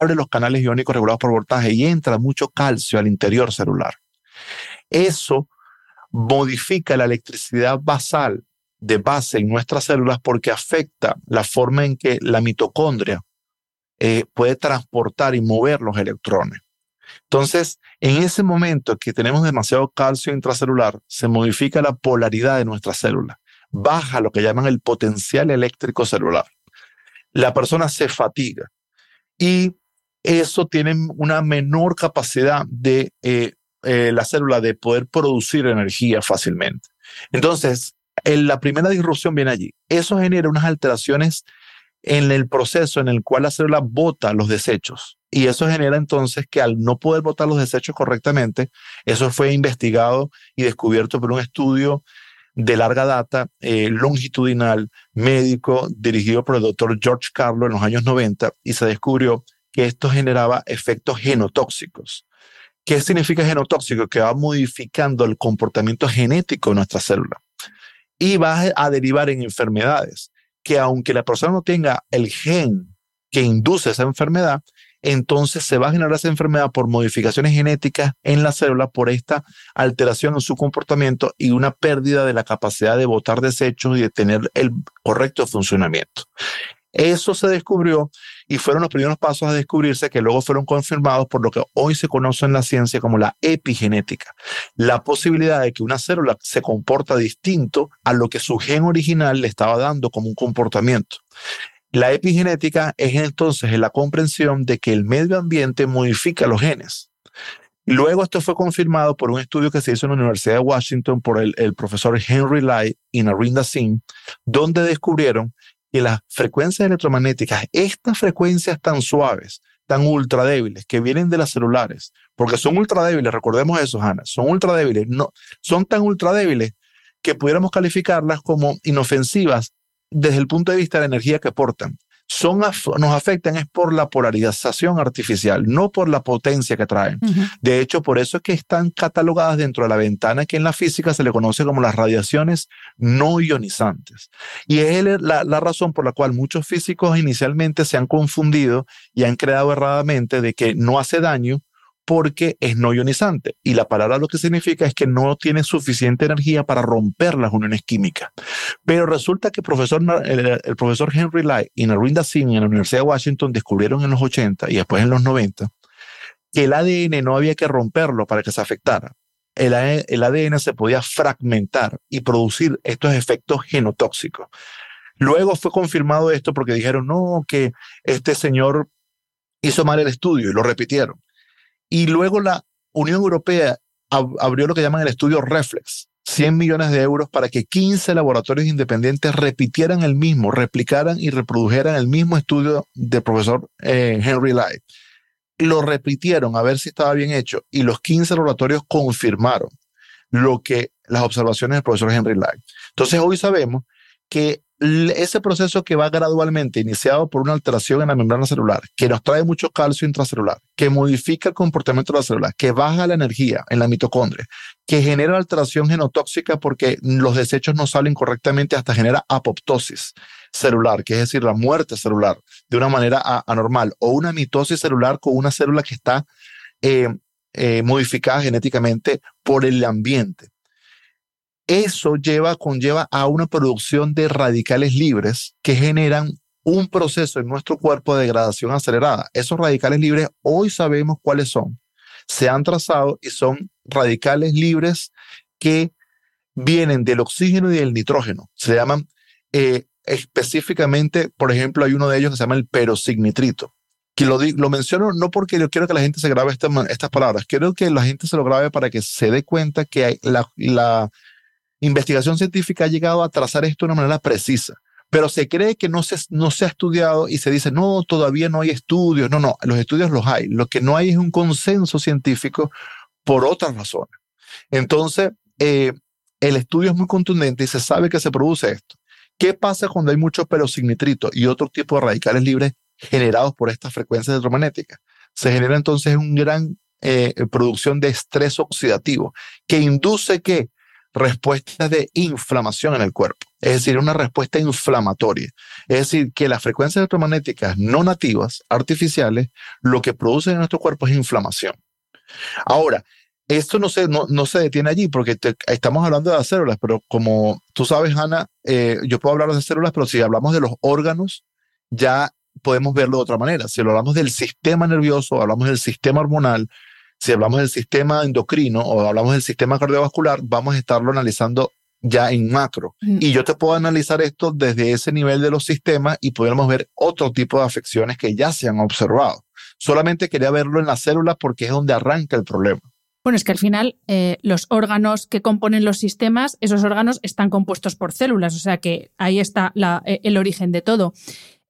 Speaker 3: los canales iónicos regulados por voltaje y entra mucho calcio al interior celular. Eso modifica la electricidad basal de base en nuestras células porque afecta la forma en que la mitocondria eh, puede transportar y mover los electrones. Entonces, en ese momento que tenemos demasiado calcio intracelular, se modifica la polaridad de nuestras células, baja lo que llaman el potencial eléctrico celular la persona se fatiga y eso tiene una menor capacidad de eh, eh, la célula de poder producir energía fácilmente. Entonces, la primera disrupción viene allí. Eso genera unas alteraciones en el proceso en el cual la célula bota los desechos. Y eso genera entonces que al no poder botar los desechos correctamente, eso fue investigado y descubierto por un estudio de larga data, eh, longitudinal, médico, dirigido por el doctor George Carlo en los años 90, y se descubrió que esto generaba efectos genotóxicos. ¿Qué significa genotóxico? Que va modificando el comportamiento genético de nuestra célula y va a derivar en enfermedades que aunque la persona no tenga el gen que induce esa enfermedad, entonces se va a generar esa enfermedad por modificaciones genéticas en la célula, por esta alteración en su comportamiento y una pérdida de la capacidad de botar desechos y de tener el correcto funcionamiento. Eso se descubrió y fueron los primeros pasos a descubrirse que luego fueron confirmados por lo que hoy se conoce en la ciencia como la epigenética. La posibilidad de que una célula se comporta distinto a lo que su gen original le estaba dando como un comportamiento. La epigenética es entonces la comprensión de que el medio ambiente modifica los genes. Luego esto fue confirmado por un estudio que se hizo en la Universidad de Washington por el, profesor Henry Lai y Narinda Singh, donde descubrieron que las frecuencias electromagnéticas, estas frecuencias tan suaves, tan ultra débiles, que vienen de las celulares, porque son ultra débiles, recordemos eso, Hannah, son ultra débiles, no, son tan ultra débiles que pudiéramos calificarlas como inofensivas desde el punto de vista de la energía que aportan. Son, nos afectan es por la polarización artificial, no por la potencia que traen. De hecho, por eso es que están catalogadas dentro de la ventana que en la física se le conoce como las radiaciones no ionizantes. Y es la, la razón por la cual muchos físicos inicialmente se han confundido y han creado erradamente de que no hace daño porque es no ionizante. Y la palabra lo que significa es que no tiene suficiente energía para romper las uniones químicas. Pero resulta que el profesor, Henry Light y Narinda Singh en la Universidad de Washington descubrieron en los 80 y después en los 90 que el ADN no había que romperlo para que se afectara. El ADN se podía fragmentar y producir estos efectos genotóxicos. Luego fue confirmado esto porque dijeron, no, que este señor hizo mal el estudio y lo repitieron. Y luego la Unión Europea abrió lo que llaman el estudio Reflex, 100 millones de euros para que 15 laboratorios independientes repitieran el mismo, replicaran y reprodujeran el mismo estudio del profesor eh, Henry Light. Lo repitieron a ver si estaba bien hecho y los 15 laboratorios confirmaron lo que las observaciones del profesor Henry Light. Entonces hoy sabemos que ese proceso que va gradualmente, iniciado por una alteración en la membrana celular, que nos trae mucho calcio intracelular, que modifica el comportamiento de la célula, que baja la energía en la mitocondria, que genera alteración genotóxica porque los desechos no salen correctamente hasta genera apoptosis celular, que es decir, la muerte celular de una manera anormal, o una mitosis celular con una célula que está eh, eh, modificada genéticamente por el ambiente eso lleva, conlleva a una producción de radicales libres que generan un proceso en nuestro cuerpo de degradación acelerada. Esos radicales libres hoy sabemos cuáles son. Se han trazado y son radicales libres que vienen del oxígeno y del nitrógeno. Se llaman eh, específicamente, por ejemplo, hay uno de ellos que se llama el perosignitrito. Que lo, lo menciono no porque yo quiero que la gente se grabe estas palabras, quiero que la gente se lo grabe para que se dé cuenta que hay la investigación científica ha llegado a trazar esto de una manera precisa, pero se cree que no se, ha estudiado y se dice, no, todavía no hay estudios. No, no, los estudios los hay. Lo que no hay es un consenso científico por otras razones. Entonces, eh, el estudio es muy contundente y se sabe que se produce esto. ¿Qué pasa cuando hay mucho perosignitrito y otro tipo de radicales libres generados por estas frecuencias electromagnéticas? Se genera entonces una gran eh, producción de estrés oxidativo que induce que respuestas de inflamación en el cuerpo, es decir, una respuesta inflamatoria. Es decir, que las frecuencias electromagnéticas no nativas, artificiales, lo que producen en nuestro cuerpo es inflamación. Ahora, esto no se, no, no se detiene allí porque estamos hablando de las células, pero como tú sabes, Ana, eh, yo puedo hablar de células, pero si hablamos de los órganos, ya podemos verlo de otra manera. Si hablamos del sistema nervioso, hablamos del sistema hormonal, si hablamos del sistema endocrino o hablamos del sistema cardiovascular, vamos a estarlo analizando ya en macro.
Speaker 1: Mm.
Speaker 3: Y yo te puedo analizar esto desde ese nivel de los sistemas y podemos ver otro tipo de afecciones que ya se han observado. Solamente quería verlo en las células porque es donde arranca el problema.
Speaker 1: Bueno, es que al final eh, los órganos que componen los sistemas, esos órganos están compuestos por células, o sea que ahí está la- eh, el origen de todo.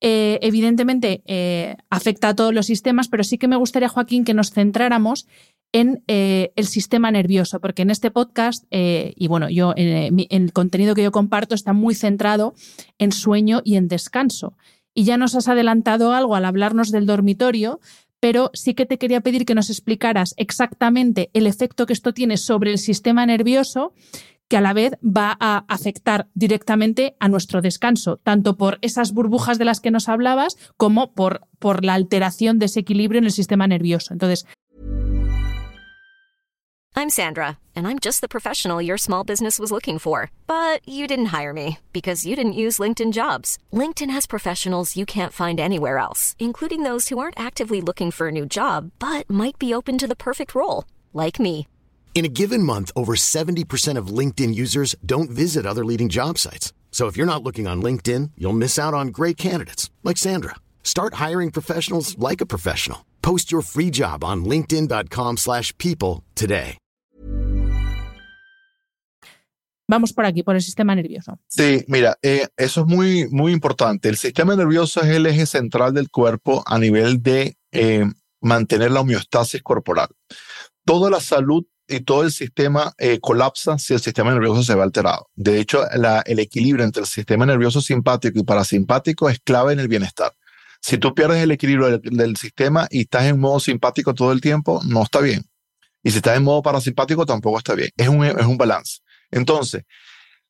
Speaker 1: Eh, evidentemente eh, afecta a todos los sistemas, pero sí que me gustaría, Joaquín, que nos centráramos en eh, el sistema nervioso, porque en este podcast, y bueno, yo mi- el contenido que yo comparto está muy centrado en sueño y en descanso. Y ya nos has adelantado algo al hablarnos del dormitorio, pero sí que te quería pedir que nos explicaras exactamente el efecto que esto tiene sobre el sistema nervioso, que a la vez va a afectar directamente a nuestro descanso, tanto por esas burbujas de las que nos hablabas como por, la alteración de ese equilibrio en el sistema nervioso. Entonces,
Speaker 4: I'm Sandra, and I'm just the professional your small business was looking for. But you didn't hire me because you didn't use LinkedIn jobs. LinkedIn has professionals you can't find anywhere else, including those who aren't actively looking for a new job but might be open to the perfect role, like me.
Speaker 5: In a given month, over 70% of LinkedIn users don't visit other leading job sites. So if you're not looking on LinkedIn, you'll miss out on great candidates like Sandra. Start hiring professionals like a professional. Post your free job on linkedin.com/people slash people today.
Speaker 1: vamos por aquí, por el sistema nervioso.
Speaker 3: Sí, mira, eh, eso es muy, muy importante. El sistema nervioso es el eje central del cuerpo a nivel de eh, mantener la homeostasis corporal. Toda la salud y todo el sistema eh, colapsa si el sistema nervioso se ve alterado. De hecho, el equilibrio entre el sistema nervioso simpático y parasimpático es clave en el bienestar. Si tú pierdes el equilibrio del, del sistema y estás en modo simpático todo el tiempo, no está bien. Y si estás en modo parasimpático, tampoco está bien. Es un, es un balance. Entonces,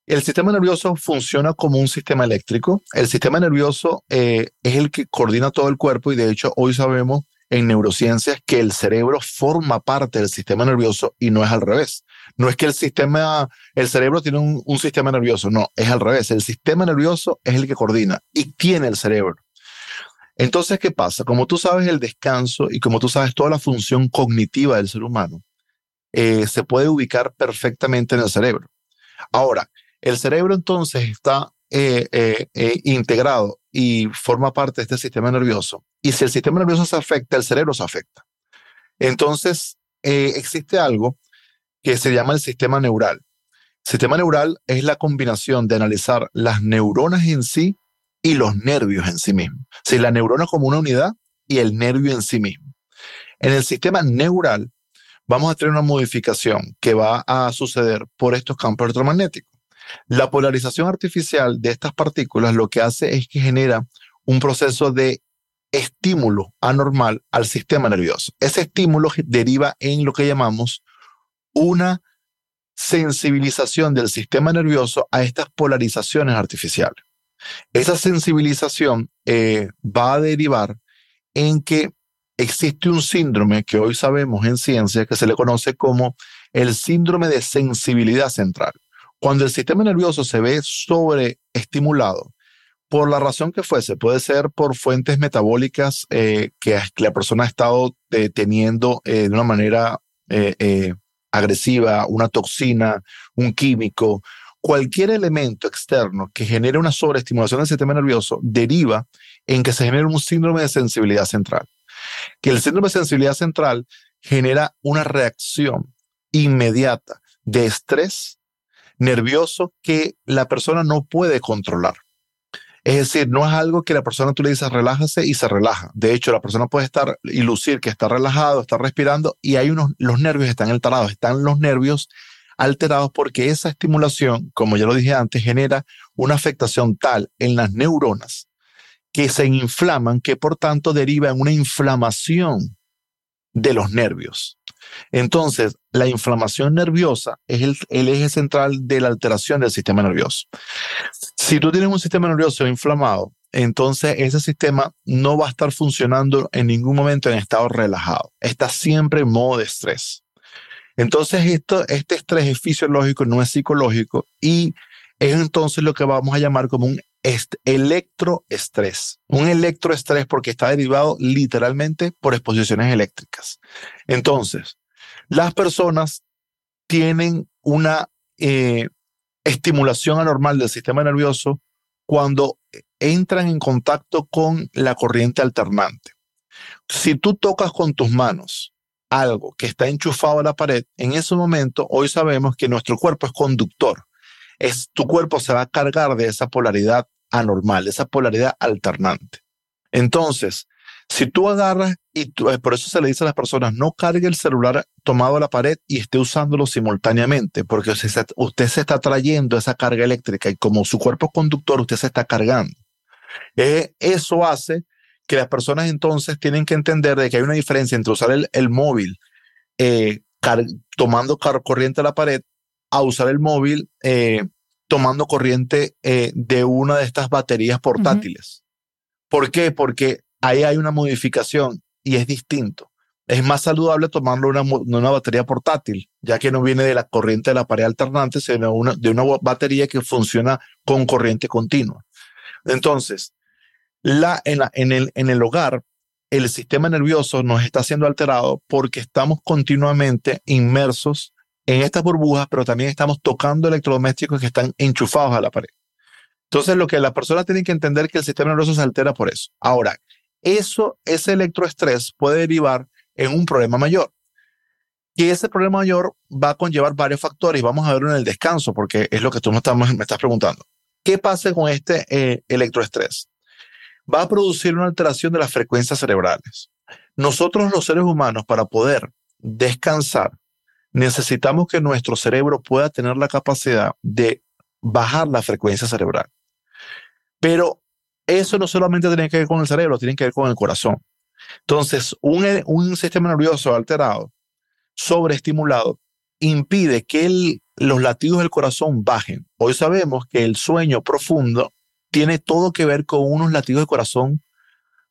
Speaker 3: el sistema nervioso funciona como un sistema eléctrico. El sistema nervioso eh, es el que coordina todo el cuerpo y de hecho hoy sabemos en neurociencias que el cerebro forma parte del sistema nervioso y no es al revés. No es que el sistema, el cerebro tiene un, sistema nervioso, no, es al revés. El sistema nervioso es el que coordina y tiene el cerebro. Entonces, ¿qué pasa? Como tú sabes el descanso y como tú sabes toda la función cognitiva del ser humano, eh, se puede ubicar perfectamente en el cerebro. Ahora, el cerebro entonces está eh, eh, eh, integrado y forma parte de este sistema nervioso. Y si el sistema nervioso se afecta, el cerebro se afecta. Entonces, existe algo que se llama el sistema neural. Sistema neural es la combinación de analizar las neuronas en sí y los nervios en sí mismos. Si la neurona como una unidad y el nervio en sí mismo. En el sistema neural vamos a tener una modificación que va a suceder por estos campos electromagnéticos. La polarización artificial de estas partículas lo que hace es que genera un proceso de estímulo anormal al sistema nervioso. Ese estímulo deriva en lo que llamamos una sensibilización del sistema nervioso a estas polarizaciones artificiales. Esa sensibilización eh, va a derivar en que existe un síndrome que hoy sabemos en ciencia que se le conoce como el síndrome de sensibilidad central. Cuando el sistema nervioso se ve sobreestimulado, por la razón que fuese, puede ser por fuentes metabólicas eh, que, la persona ha estado eh, teniendo eh, de una manera agresiva, una toxina, un químico, cualquier elemento externo que genere una sobreestimulación del sistema nervioso deriva en que se genere un síndrome de sensibilidad central. Que el síndrome de sensibilidad central genera una reacción inmediata de estrés nervioso que la persona no puede controlar. Es decir, no es algo que la persona tú le dices relájase y se relaja. De hecho, la persona puede estar y lucir que está relajado, está respirando y hay unos, los nervios están alterados, están los nervios alterados porque esa estimulación, como ya lo dije antes, genera una afectación tal en las neuronas que se inflaman, que por tanto deriva en una inflamación de los nervios. Entonces, la inflamación nerviosa es el, eje central de la alteración del sistema nervioso. Si tú tienes un sistema nervioso inflamado, entonces ese sistema no va a estar funcionando en ningún momento en estado relajado. Está siempre en modo de estrés. Entonces, esto, este estrés es fisiológico, no es psicológico, y es entonces lo que vamos a llamar como un electroestrés. Un electroestrés porque está derivado literalmente por exposiciones eléctricas. Entonces, las personas tienen una eh, estimulación anormal del sistema nervioso cuando entran en contacto con la corriente alternante. Si tú tocas con tus manos algo que está enchufado a la pared, en ese momento hoy sabemos que nuestro cuerpo es conductor. Es, tu cuerpo se va a cargar de esa polaridad anormal, esa polaridad alternante. Entonces, si tú agarras y eh, por eso se le dice a las personas, no cargue el celular tomado a la pared y esté usándolo simultáneamente, porque usted se está trayendo esa carga eléctrica y como su cuerpo conductor, usted se está cargando. Eh, eso hace que las personas entonces tienen que entender de que hay una diferencia entre usar el, móvil eh, tomando corriente a la pared a usar el móvil tomando corriente de una de estas baterías portátiles. ¿Por qué? Porque ahí hay una modificación y es distinto. Es más saludable tomarlo una, una batería portátil, ya que no viene de la corriente de la pared alternante, sino una, de una batería que funciona con corriente continua. Entonces, la, en, la, en, el, en el hogar, el sistema nervioso nos está siendo alterado porque estamos continuamente inmersos en estas burbujas, pero también estamos tocando electrodomésticos que están enchufados a la pared. Entonces, lo que la persona tiene que entender es que el sistema nervioso se altera por eso. Ahora, eso, ese electroestrés puede derivar en un problema mayor. Y ese problema mayor va a conllevar varios factores vamos a verlo en el descanso porque es lo que tú me estás, me estás preguntando. ¿Qué pasa con este eh, electroestrés? Va a producir una alteración de las frecuencias cerebrales. Nosotros los seres humanos para poder descansar necesitamos que nuestro cerebro pueda tener la capacidad de bajar la frecuencia cerebral. Pero eso no solamente tiene que ver con el cerebro, tiene que ver con el corazón. Entonces, un, sistema nervioso alterado, sobreestimulado, impide que los latidos del corazón bajen. Hoy sabemos que el sueño profundo tiene todo que ver con unos latidos del corazón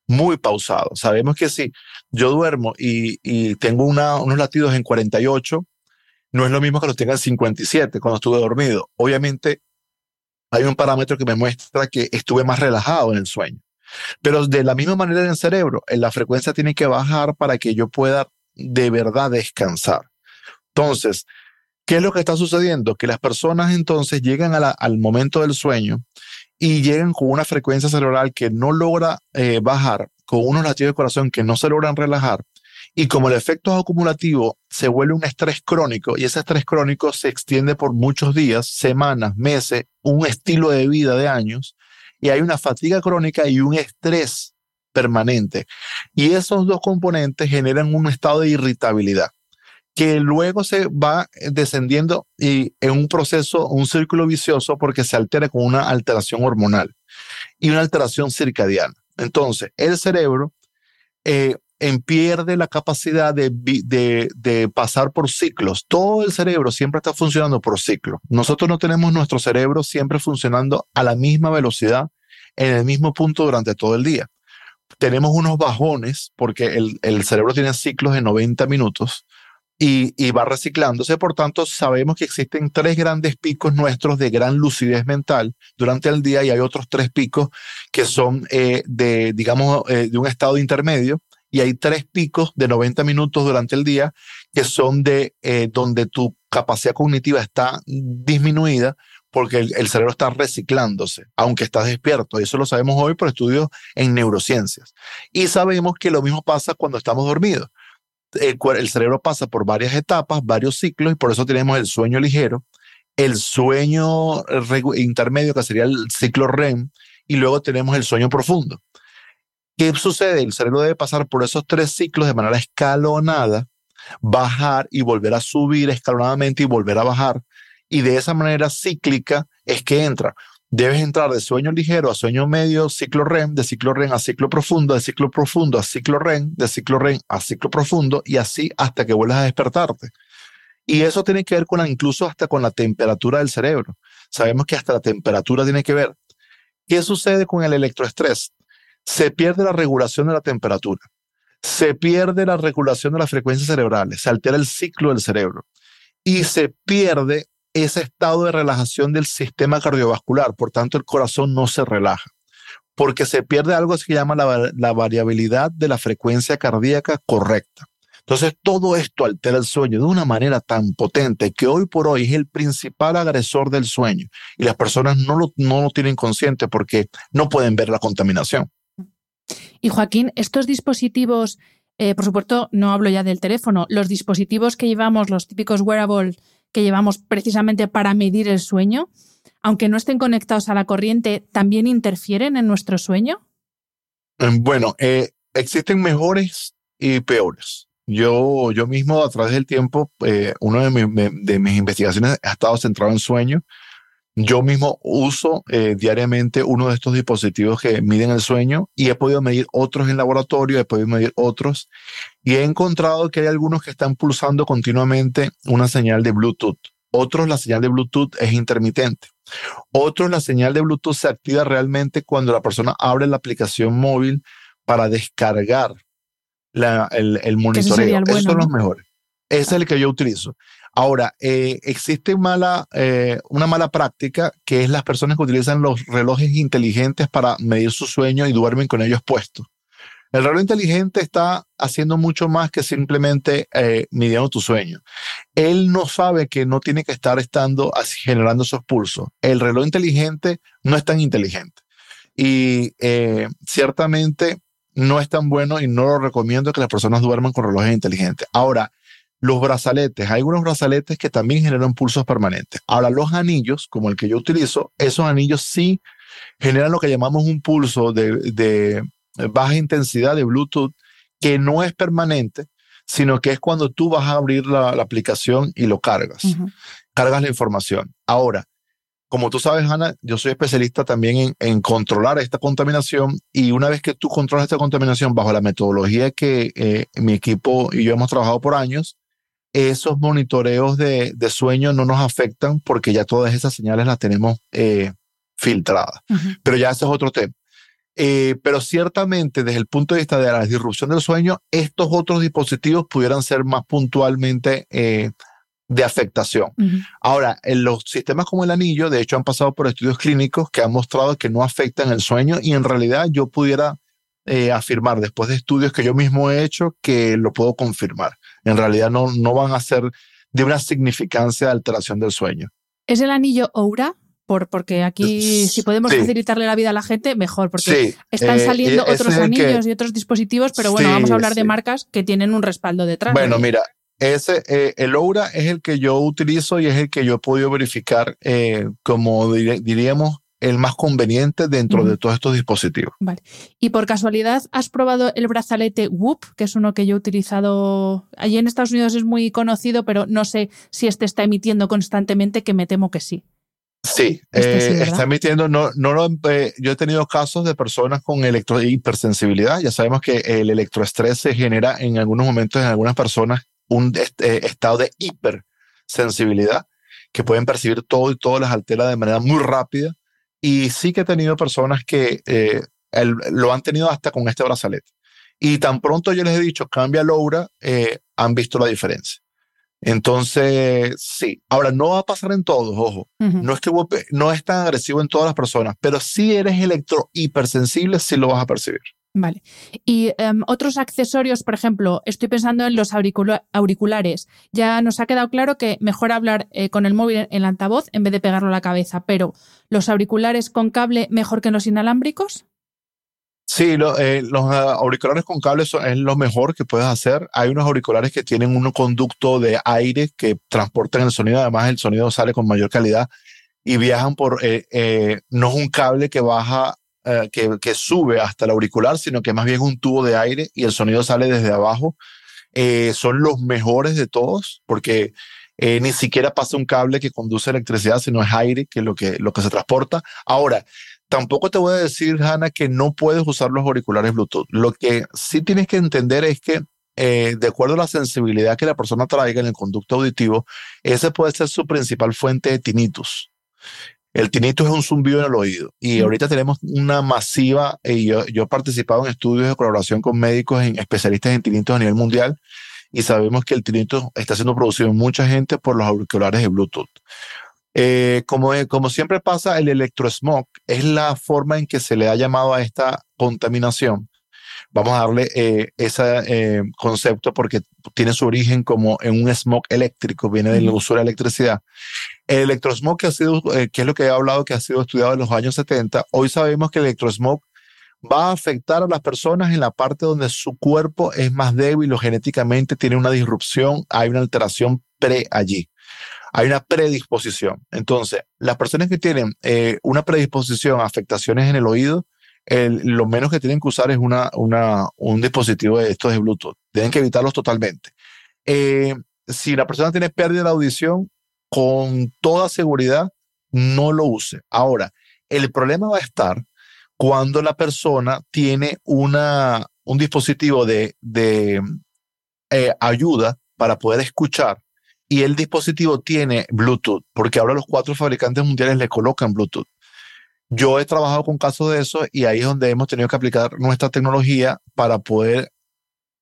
Speaker 3: muy pausados. Sabemos que si yo duermo y, tengo unos latidos en 48, no es lo mismo que los tenga en 57 cuando estuve dormido. Obviamente hay un parámetro que me muestra que estuve más relajado en el sueño. Pero de la misma manera en el cerebro, la frecuencia tiene que bajar para que yo pueda de verdad descansar. Entonces, ¿qué es lo que está sucediendo? Que las personas entonces llegan al momento del sueño y llegan con una frecuencia cerebral que no logra eh, bajar, con unos latidos de corazón que no se logran relajar y como el efecto acumulativo se vuelve un estrés crónico y ese estrés crónico se extiende por muchos días, semanas, meses, un estilo de vida de años, y hay una fatiga crónica y un estrés permanente. Y esos dos componentes generan un estado de irritabilidad que luego se va descendiendo y en un proceso, un círculo vicioso porque se altera con una alteración hormonal y una alteración circadiana. Entonces, el cerebro eh, pierde la capacidad de, pasar por ciclos. Todo el cerebro siempre está funcionando por ciclos. Nosotros no tenemos nuestro cerebro siempre funcionando a la misma velocidad en el mismo punto durante todo el día. Tenemos unos bajones porque el, el cerebro tiene ciclos de 90 minutos y, y, va reciclándose. Por tanto, sabemos que existen tres grandes picos nuestros de gran lucidez mental durante el día y hay otros tres picos que son eh, de, digamos, eh, de un estado intermedio y hay tres picos de 90 minutos durante el día que son de eh, donde tu capacidad cognitiva está disminuida porque el, cerebro está reciclándose, aunque estás despierto. Y eso lo sabemos hoy por estudios en neurociencias. Y sabemos que lo mismo pasa cuando estamos dormidos. El, cerebro pasa por varias etapas, varios ciclos, y por eso tenemos el sueño ligero, el sueño intermedio, que sería el ciclo REM, y luego tenemos el sueño profundo. ¿Qué sucede? El cerebro debe pasar por esos tres ciclos de manera escalonada, bajar y volver a subir escalonadamente y volver a bajar. Y de esa manera cíclica es que entra. Debes entrar de sueño ligero a sueño medio, ciclo REM, de ciclo REM a ciclo profundo, de ciclo profundo a ciclo REM, de ciclo REM a ciclo profundo y así hasta que vuelvas a despertarte. Y eso tiene que ver con incluso hasta con la temperatura del cerebro. Sabemos que hasta la temperatura tiene que ver. ¿Qué sucede con el electroestrés? se pierde la regulación de la temperatura, se pierde la regulación de las frecuencias cerebrales, se altera el ciclo del cerebro y se pierde ese estado de relajación del sistema cardiovascular, por tanto el corazón no se relaja, porque se pierde algo que se llama la, variabilidad de la frecuencia cardíaca correcta. Entonces, todo esto altera el sueño de una manera tan potente que hoy por hoy es el principal agresor del sueño y las personas no lo, no lo tienen consciente porque no pueden ver la contaminación.
Speaker 1: Y Joaquín, estos dispositivos, eh, por supuesto, no hablo ya del teléfono, los dispositivos que llevamos, los típicos wearables que llevamos precisamente para medir el sueño, aunque no estén conectados a la corriente, ¿también interfieren en nuestro sueño?
Speaker 3: Mm, bueno, eh, existen mejores y peores. Yo, yo mismo, a través del tiempo, eh, una de, de, mis investigaciones ha estado centrado en sueño. Yo mismo uso eh, diariamente uno de estos dispositivos que miden el sueño y he podido medir otros en laboratorio, he podido medir otros y he encontrado que hay algunos que están pulsando continuamente una señal de Bluetooth. Otros la señal de Bluetooth es intermitente. Otros la señal de Bluetooth se activa realmente cuando la persona abre la aplicación móvil para descargar el, monitoreo. Esos son los mejores. Ese es el que yo utilizo. Ahora, eh, existe eh, una mala práctica que es las personas que utilizan los relojes inteligentes para medir su sueño y duermen con ellos puestos. El reloj inteligente está haciendo mucho más que simplemente eh, midiendo tu sueño. Él no sabe que no tiene que estar estando así, generando esos pulsos. El reloj inteligente no es tan inteligente. Y ciertamente no es tan bueno y no lo recomiendo que las personas duerman con relojes inteligentes. Ahora, los brazaletes, hay algunos brazaletes que también generan pulsos permanentes. Ahora, los anillos, como el que yo utilizo, esos anillos sí generan lo que llamamos un pulso de, baja intensidad de Bluetooth, que no es permanente, sino que es cuando tú vas a abrir la, aplicación y lo cargas. Cargas la información. Ahora, como tú sabes, Ana, yo soy especialista también en, controlar esta contaminación y una vez que tú controlas esta contaminación bajo la metodología que eh, mi equipo y yo hemos trabajado por años, esos monitoreos de, sueño no nos afectan porque ya todas esas señales las tenemos eh, filtradas. Pero ya ese es otro tema. Eh, pero ciertamente desde el punto de vista de la disrupción del sueño, estos otros dispositivos pudieran ser más puntualmente eh, de afectación. Ahora, en los sistemas como el anillo, de hecho, han pasado por estudios clínicos que han mostrado que no afectan el sueño y en realidad yo pudiera afirmar después de estudios que yo mismo he hecho que lo puedo confirmar en realidad no, no van a ser de una significancia de alteración del sueño.
Speaker 1: ¿Es el anillo Oura? Por, porque aquí si podemos facilitarle la vida a la gente, mejor, porque están eh, saliendo otros anillos y otros dispositivos, pero bueno, vamos a hablar de marcas que tienen un respaldo detrás.
Speaker 3: Bueno, mira, ese, eh, el Oura es el que yo utilizo y es el que yo he podido verificar, eh, como diríamos, el más conveniente dentro de todos estos dispositivos.
Speaker 1: Vale. Y por casualidad, ¿has probado el brazalete Whoop, que es uno que yo he utilizado? Allí en Estados Unidos es muy conocido, pero no sé si este está emitiendo constantemente, que me temo que sí.
Speaker 3: Sí, este eh, está emitiendo, no, no lo, eh, yo he tenido casos de personas con electro hipersensibilidad. Ya sabemos que el electroestrés se genera en algunos momentos en algunas personas un eh, estado de hipersensibilidad que pueden percibir todo y todo las altera de manera muy rápida y sí que he tenido personas que eh, lo han tenido hasta con este brazalete. Y tan pronto yo les he dicho, cambia Laura, eh, han visto la diferencia. Entonces, sí. Ahora, no va a pasar en todos, ojo. No es que no es tan agresivo en todas las personas, pero si eres electro hipersensible, sí lo vas a percibir.
Speaker 1: Vale. Y em, otros accesorios, por ejemplo, estoy pensando en los auriculares. Ya nos ha quedado claro que mejor hablar eh, con el móvil en el altavoz en vez de pegarlo a la cabeza, pero ¿los auriculares con cable mejor que los inalámbricos?
Speaker 3: Sí, eh, los auriculares con cable son, es lo mejor que puedes hacer. Hay unos auriculares que tienen un conducto de aire que transportan el sonido, además el sonido sale con mayor calidad y viajan por, eh, no es un cable que baja eh, que, sube hasta el auricular, sino que más bien un tubo de aire y el sonido sale desde abajo. Eh, son los mejores de todos porque eh, ni siquiera pasa un cable que conduce electricidad, sino es aire que lo que, lo que se transporta. Ahora, tampoco te voy a decir, Hanna, que no puedes usar los auriculares Bluetooth. Lo que sí tienes que entender es que de acuerdo a la sensibilidad que la persona traiga en el conducto auditivo, ese puede ser su principal fuente de tinnitus. El tinnitus es un zumbido en el oído y ahorita tenemos una masiva, y yo, yo, he participado en estudios de colaboración con médicos en, especialistas en tinnitus a nivel mundial y sabemos que el tinnitus está siendo producido en mucha gente por los auriculares de Bluetooth. Eh, como, como siempre pasa, el electrosmog es la forma en que se le ha llamado a esta contaminación. Vamos a darle eh, ese eh, concepto porque tiene su origen como en un smog eléctrico, viene del uso de la electricidad. El electrosmog, que, ha sido, eh, que es lo que he hablado, que ha sido estudiado en los años 70, hoy sabemos que el electrosmog va a afectar a las personas en la parte donde su cuerpo es más débil o genéticamente tiene una disrupción, hay una alteración pre allí. Hay una predisposición. Entonces, las personas que tienen eh, una predisposición a afectaciones en el oído, lo menos que tienen que usar es una, un dispositivo de estos de Bluetooth. Tienen que evitarlos totalmente. Eh, si la persona tiene pérdida de audición, con toda seguridad, no lo use. Ahora, el problema va a estar cuando la persona tiene una, un dispositivo de, de eh, ayuda para poder escuchar y el dispositivo tiene Bluetooth, porque ahora los cuatro fabricantes mundiales le colocan Bluetooth. Yo he trabajado con casos de eso y ahí es donde hemos tenido que aplicar nuestra tecnología para poder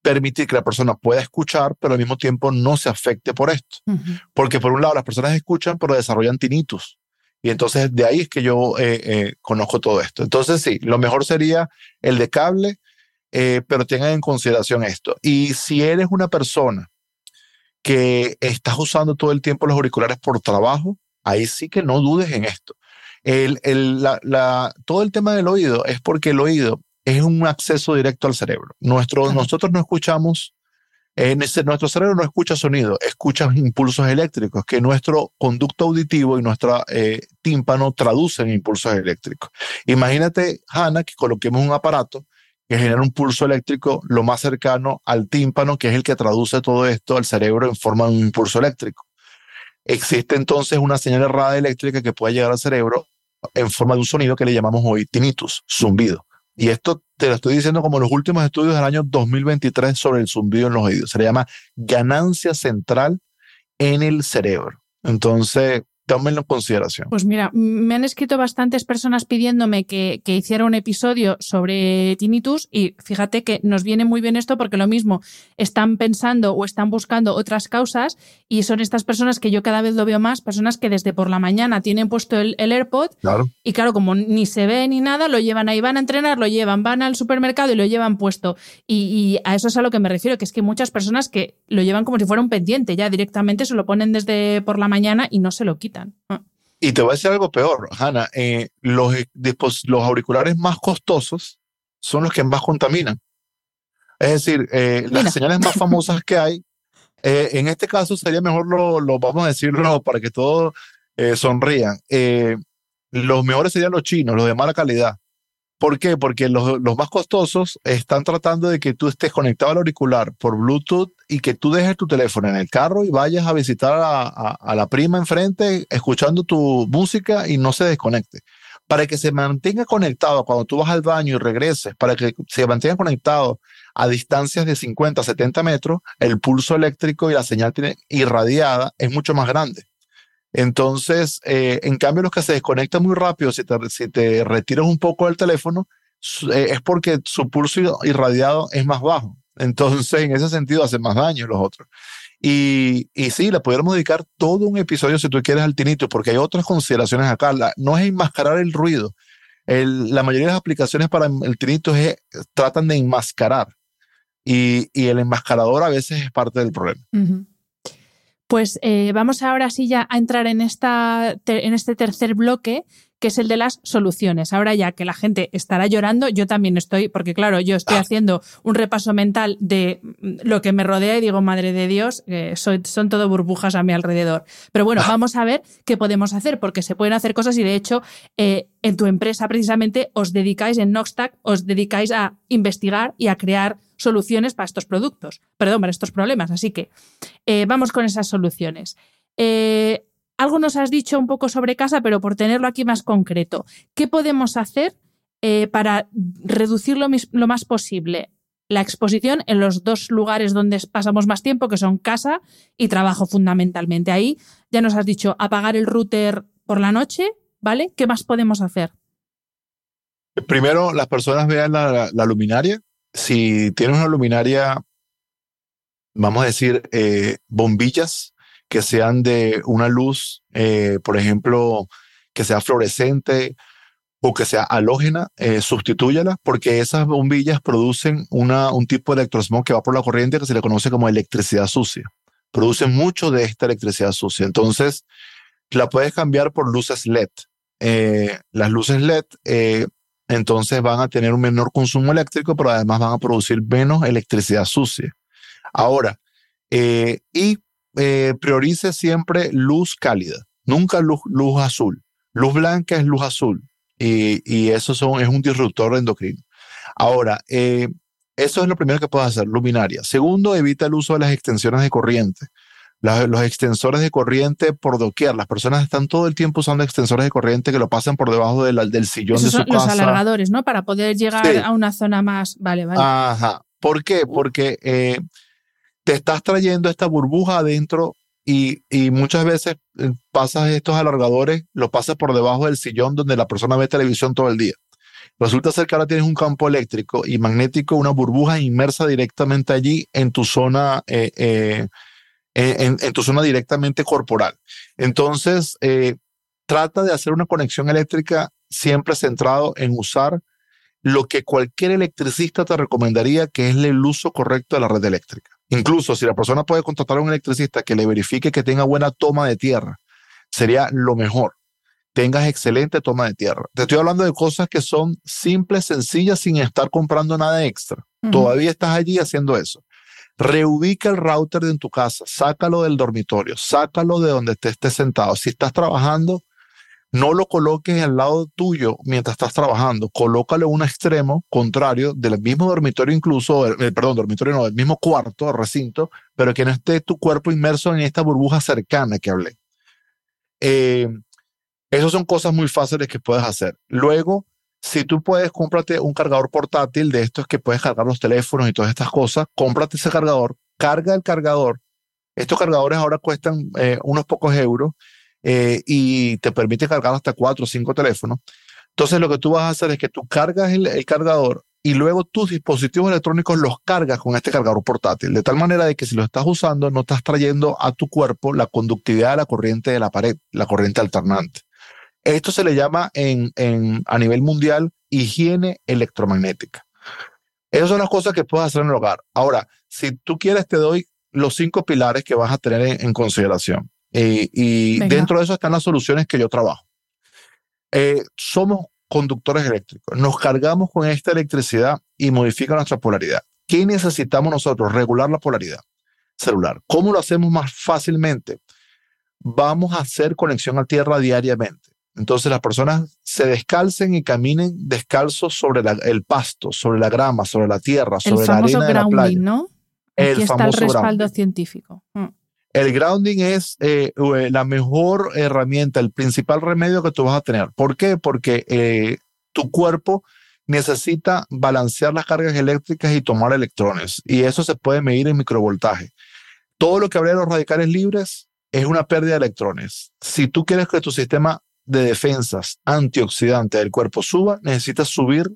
Speaker 3: permitir que la persona pueda escuchar, pero al mismo tiempo no se afecte por esto. Porque por un lado las personas escuchan, pero desarrollan tinnitus. Y entonces de ahí es que yo eh, eh, conozco todo esto. Entonces sí, lo mejor sería el de cable, eh, pero tengan en consideración esto. Y si eres una persona que estás usando todo el tiempo los auriculares por trabajo, ahí sí que no dudes en esto. El, el, la, todo el tema del oído es porque el oído es un acceso directo al cerebro. Nuestro, Nosotros no escuchamos, en ese, nuestro cerebro no escucha sonido, escucha impulsos eléctricos que nuestro conducto auditivo y nuestro eh, tímpano traducen impulsos eléctricos. Imagínate, Hanna, que coloquemos un aparato que genera un pulso eléctrico lo más cercano al tímpano, que es el que traduce todo esto al cerebro en forma de un impulso eléctrico. Existe entonces una señal errada eléctrica que puede llegar al cerebro en forma de un sonido que le llamamos hoy tinnitus, zumbido. Y esto te lo estoy diciendo como los últimos estudios del año 2023 sobre el zumbido en los oídos. Se le llama ganancia central en el cerebro. Entonces, tómenlo en consideración.
Speaker 1: Pues mira, me han escrito bastantes personas pidiéndome que, que, hiciera un episodio sobre tinnitus y fíjate que nos viene muy bien esto porque lo mismo están pensando o están buscando otras causas y son estas personas que yo cada vez lo veo más, personas que desde por la mañana tienen puesto el, AirPod y claro, como ni se ve ni nada, lo llevan ahí, van a entrenar, lo llevan, van al supermercado y lo llevan puesto. Y, y a eso es a lo que me refiero, que es que muchas personas que lo llevan como si fuera un pendiente, ya directamente se lo ponen desde por la mañana y no se lo quitan. Ah.
Speaker 3: Y te voy a decir algo peor, Hanna. Eh, los, los auriculares más costosos son los que más contaminan. Es decir, eh, las señales más famosas que hay, eh, en este caso sería mejor lo, lo, vamos a decirlo para que todos sonrían. los mejores serían los chinos, los de mala calidad. ¿Por qué? Porque los, los, más costosos están tratando de que tú estés conectado al auricular por Bluetooth y que tú dejes tu teléfono en el carro y vayas a visitar a, a, la prima enfrente escuchando tu música y no se desconecte. Para que se mantenga conectado cuando tú vas al baño y regreses, para que se mantenga conectado a distancias de 50, 70 metros, el pulso eléctrico y la señal irradiada es mucho más grande. Entonces, eh, en cambio, los que se desconectan muy rápido, si te, si te retiras un poco del teléfono, eh, es porque su pulso irradiado es más bajo. Entonces, en ese sentido, hacen más daño los otros. Y, y sí, le pudiéramos dedicar todo un episodio si tú quieres al tinito, porque hay otras consideraciones acá. no es enmascarar el ruido. la mayoría de las aplicaciones para el tinito es, tratan de enmascarar. Y, y, el enmascarador a veces es parte del problema.
Speaker 1: Pues eh, vamos ahora sí ya a entrar en, esta, en este tercer bloque, que es el de las soluciones. Ahora ya que la gente estará llorando, yo también estoy, porque claro, yo estoy haciendo un repaso mental de lo que me rodea y digo, madre de Dios, son todo burbujas a mi alrededor. Pero bueno, vamos a ver qué podemos hacer, porque se pueden hacer cosas y de hecho eh, en tu empresa precisamente os dedicáis, en Noxtac, os dedicáis a investigar y a crear soluciones para estos productos, perdón, para estos problemas. Así que eh, vamos con esas soluciones. Eh, algo nos has dicho un poco sobre casa, pero por tenerlo aquí más concreto, ¿qué podemos hacer eh, para reducir lo, más posible la exposición en los dos lugares donde pasamos más tiempo, que son casa y trabajo fundamentalmente? Ahí ya nos has dicho apagar el router por la noche, ¿vale? ¿Qué más podemos hacer?
Speaker 3: Primero, las personas vean la, la luminaria, si tienes una luminaria, vamos a decir, eh, bombillas que sean de una luz, eh, por ejemplo, que sea fluorescente o que sea halógena, eh, sustitúyala, porque esas bombillas producen una, un tipo de electrosmog que va por la corriente que se le conoce como electricidad sucia. Producen mucho de esta electricidad sucia. Entonces, la puedes cambiar por luces LED. Eh, las luces LED, eh, entonces van a tener un menor consumo eléctrico, pero además van a producir menos electricidad sucia. Ahora, y priorice siempre luz cálida, nunca luz, luz azul. Luz blanca es luz azul y, eso son, es un disruptor endocrino. Ahora, eh, eso es lo primero que puedes hacer, luminaria. Segundo, evita el uso de las extensiones de corriente. los extensores de corriente por doquier. Las personas están todo el tiempo usando extensores de corriente que lo pasan por debajo del sillón de su
Speaker 1: casa. Los alargadores, ¿no? Para poder llegar a una zona más. Vale, vale.
Speaker 3: Ajá. ¿Por qué? Porque eh, te estás trayendo esta burbuja adentro y, muchas veces eh, pasas estos alargadores, lo pasas por debajo del sillón donde la persona ve televisión todo el día. Resulta ser que ahora tienes un campo eléctrico y magnético, una burbuja inmersa directamente allí en tu zona, eh, eh, en, en, tu zona directamente corporal. Entonces, trata de hacer una conexión eléctrica siempre centrado en usar lo que cualquier electricista te recomendaría, que es el uso correcto de la red eléctrica. Incluso si la persona puede contratar a un electricista que le verifique que tenga buena toma de tierra, sería lo mejor. Tengas excelente toma de tierra. Te estoy hablando de cosas que son simples, sencillas, sin estar comprando nada extra. Todavía estás allí haciendo eso. Reubica el router en tu casa, sácalo del dormitorio, sácalo de donde te estés sentado. Si estás trabajando, no lo coloques al lado tuyo mientras estás trabajando, colócalo en un extremo contrario del mismo dormitorio incluso, eh, perdón, dormitorio no, del mismo cuarto, recinto, pero que no esté tu cuerpo inmerso en esta burbuja cercana que hablé. Eh, esas son cosas muy fáciles que puedes hacer. Luego, si tú puedes, cómprate un cargador portátil de estos que puedes cargar los teléfonos y todas estas cosas, cómprate ese cargador, carga el cargador. Estos cargadores ahora cuestan eh, unos pocos euros eh, y te permite cargar hasta cuatro o cinco teléfonos. Entonces lo que tú vas a hacer es que tú cargas el, cargador y luego tus dispositivos electrónicos los cargas con este cargador portátil, de tal manera de que si lo estás usando no estás trayendo a tu cuerpo la conductividad de la corriente de la pared, la corriente alternante. Esto se le llama en, en, a nivel mundial higiene electromagnética. Esas son las cosas que puedes hacer en el hogar. Ahora, si tú quieres, te doy los cinco pilares que vas a tener en consideración. Eh, y dentro de eso están las soluciones que yo trabajo. Eh, somos conductores eléctricos, nos cargamos con esta electricidad y modifica nuestra polaridad. ¿Qué necesitamos nosotros? Regular la polaridad celular. ¿Cómo lo hacemos más fácilmente? Vamos a hacer conexión a tierra diariamente. Entonces las personas se descalcen y caminen descalzos sobre el pasto, sobre la grama, sobre la tierra, sobre la arena de la playa.
Speaker 1: ¿no? Aquí está el respaldo científico. Mm.
Speaker 3: El grounding es eh, eh, la mejor herramienta, el principal remedio que tú vas a tener. ¿Por qué? Porque eh, tu cuerpo necesita balancear las cargas eléctricas y tomar electrones. Y eso se puede medir en microvoltaje. Todo lo que habría de los radicales libres es una pérdida de electrones. Si tú quieres que tu sistema de defensas antioxidante del cuerpo suba, necesitas subir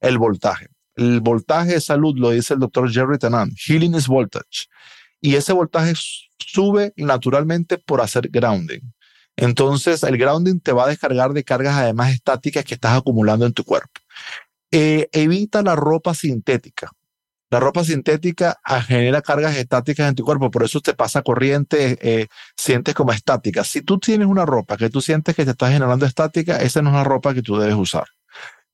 Speaker 3: el voltaje. El voltaje de salud lo dice el doctor Jerry Tanan. Healing is voltage. Y ese voltaje sube naturalmente por hacer grounding. Entonces, el grounding te va a descargar de cargas además estáticas que estás acumulando en tu cuerpo. Eh, evita la ropa sintética. La ropa sintética ah, genera cargas estáticas en tu cuerpo, por eso te pasa corriente, eh, sientes como estática. Si tú tienes una ropa que tú sientes que te está generando estática, esa no es la ropa que tú debes usar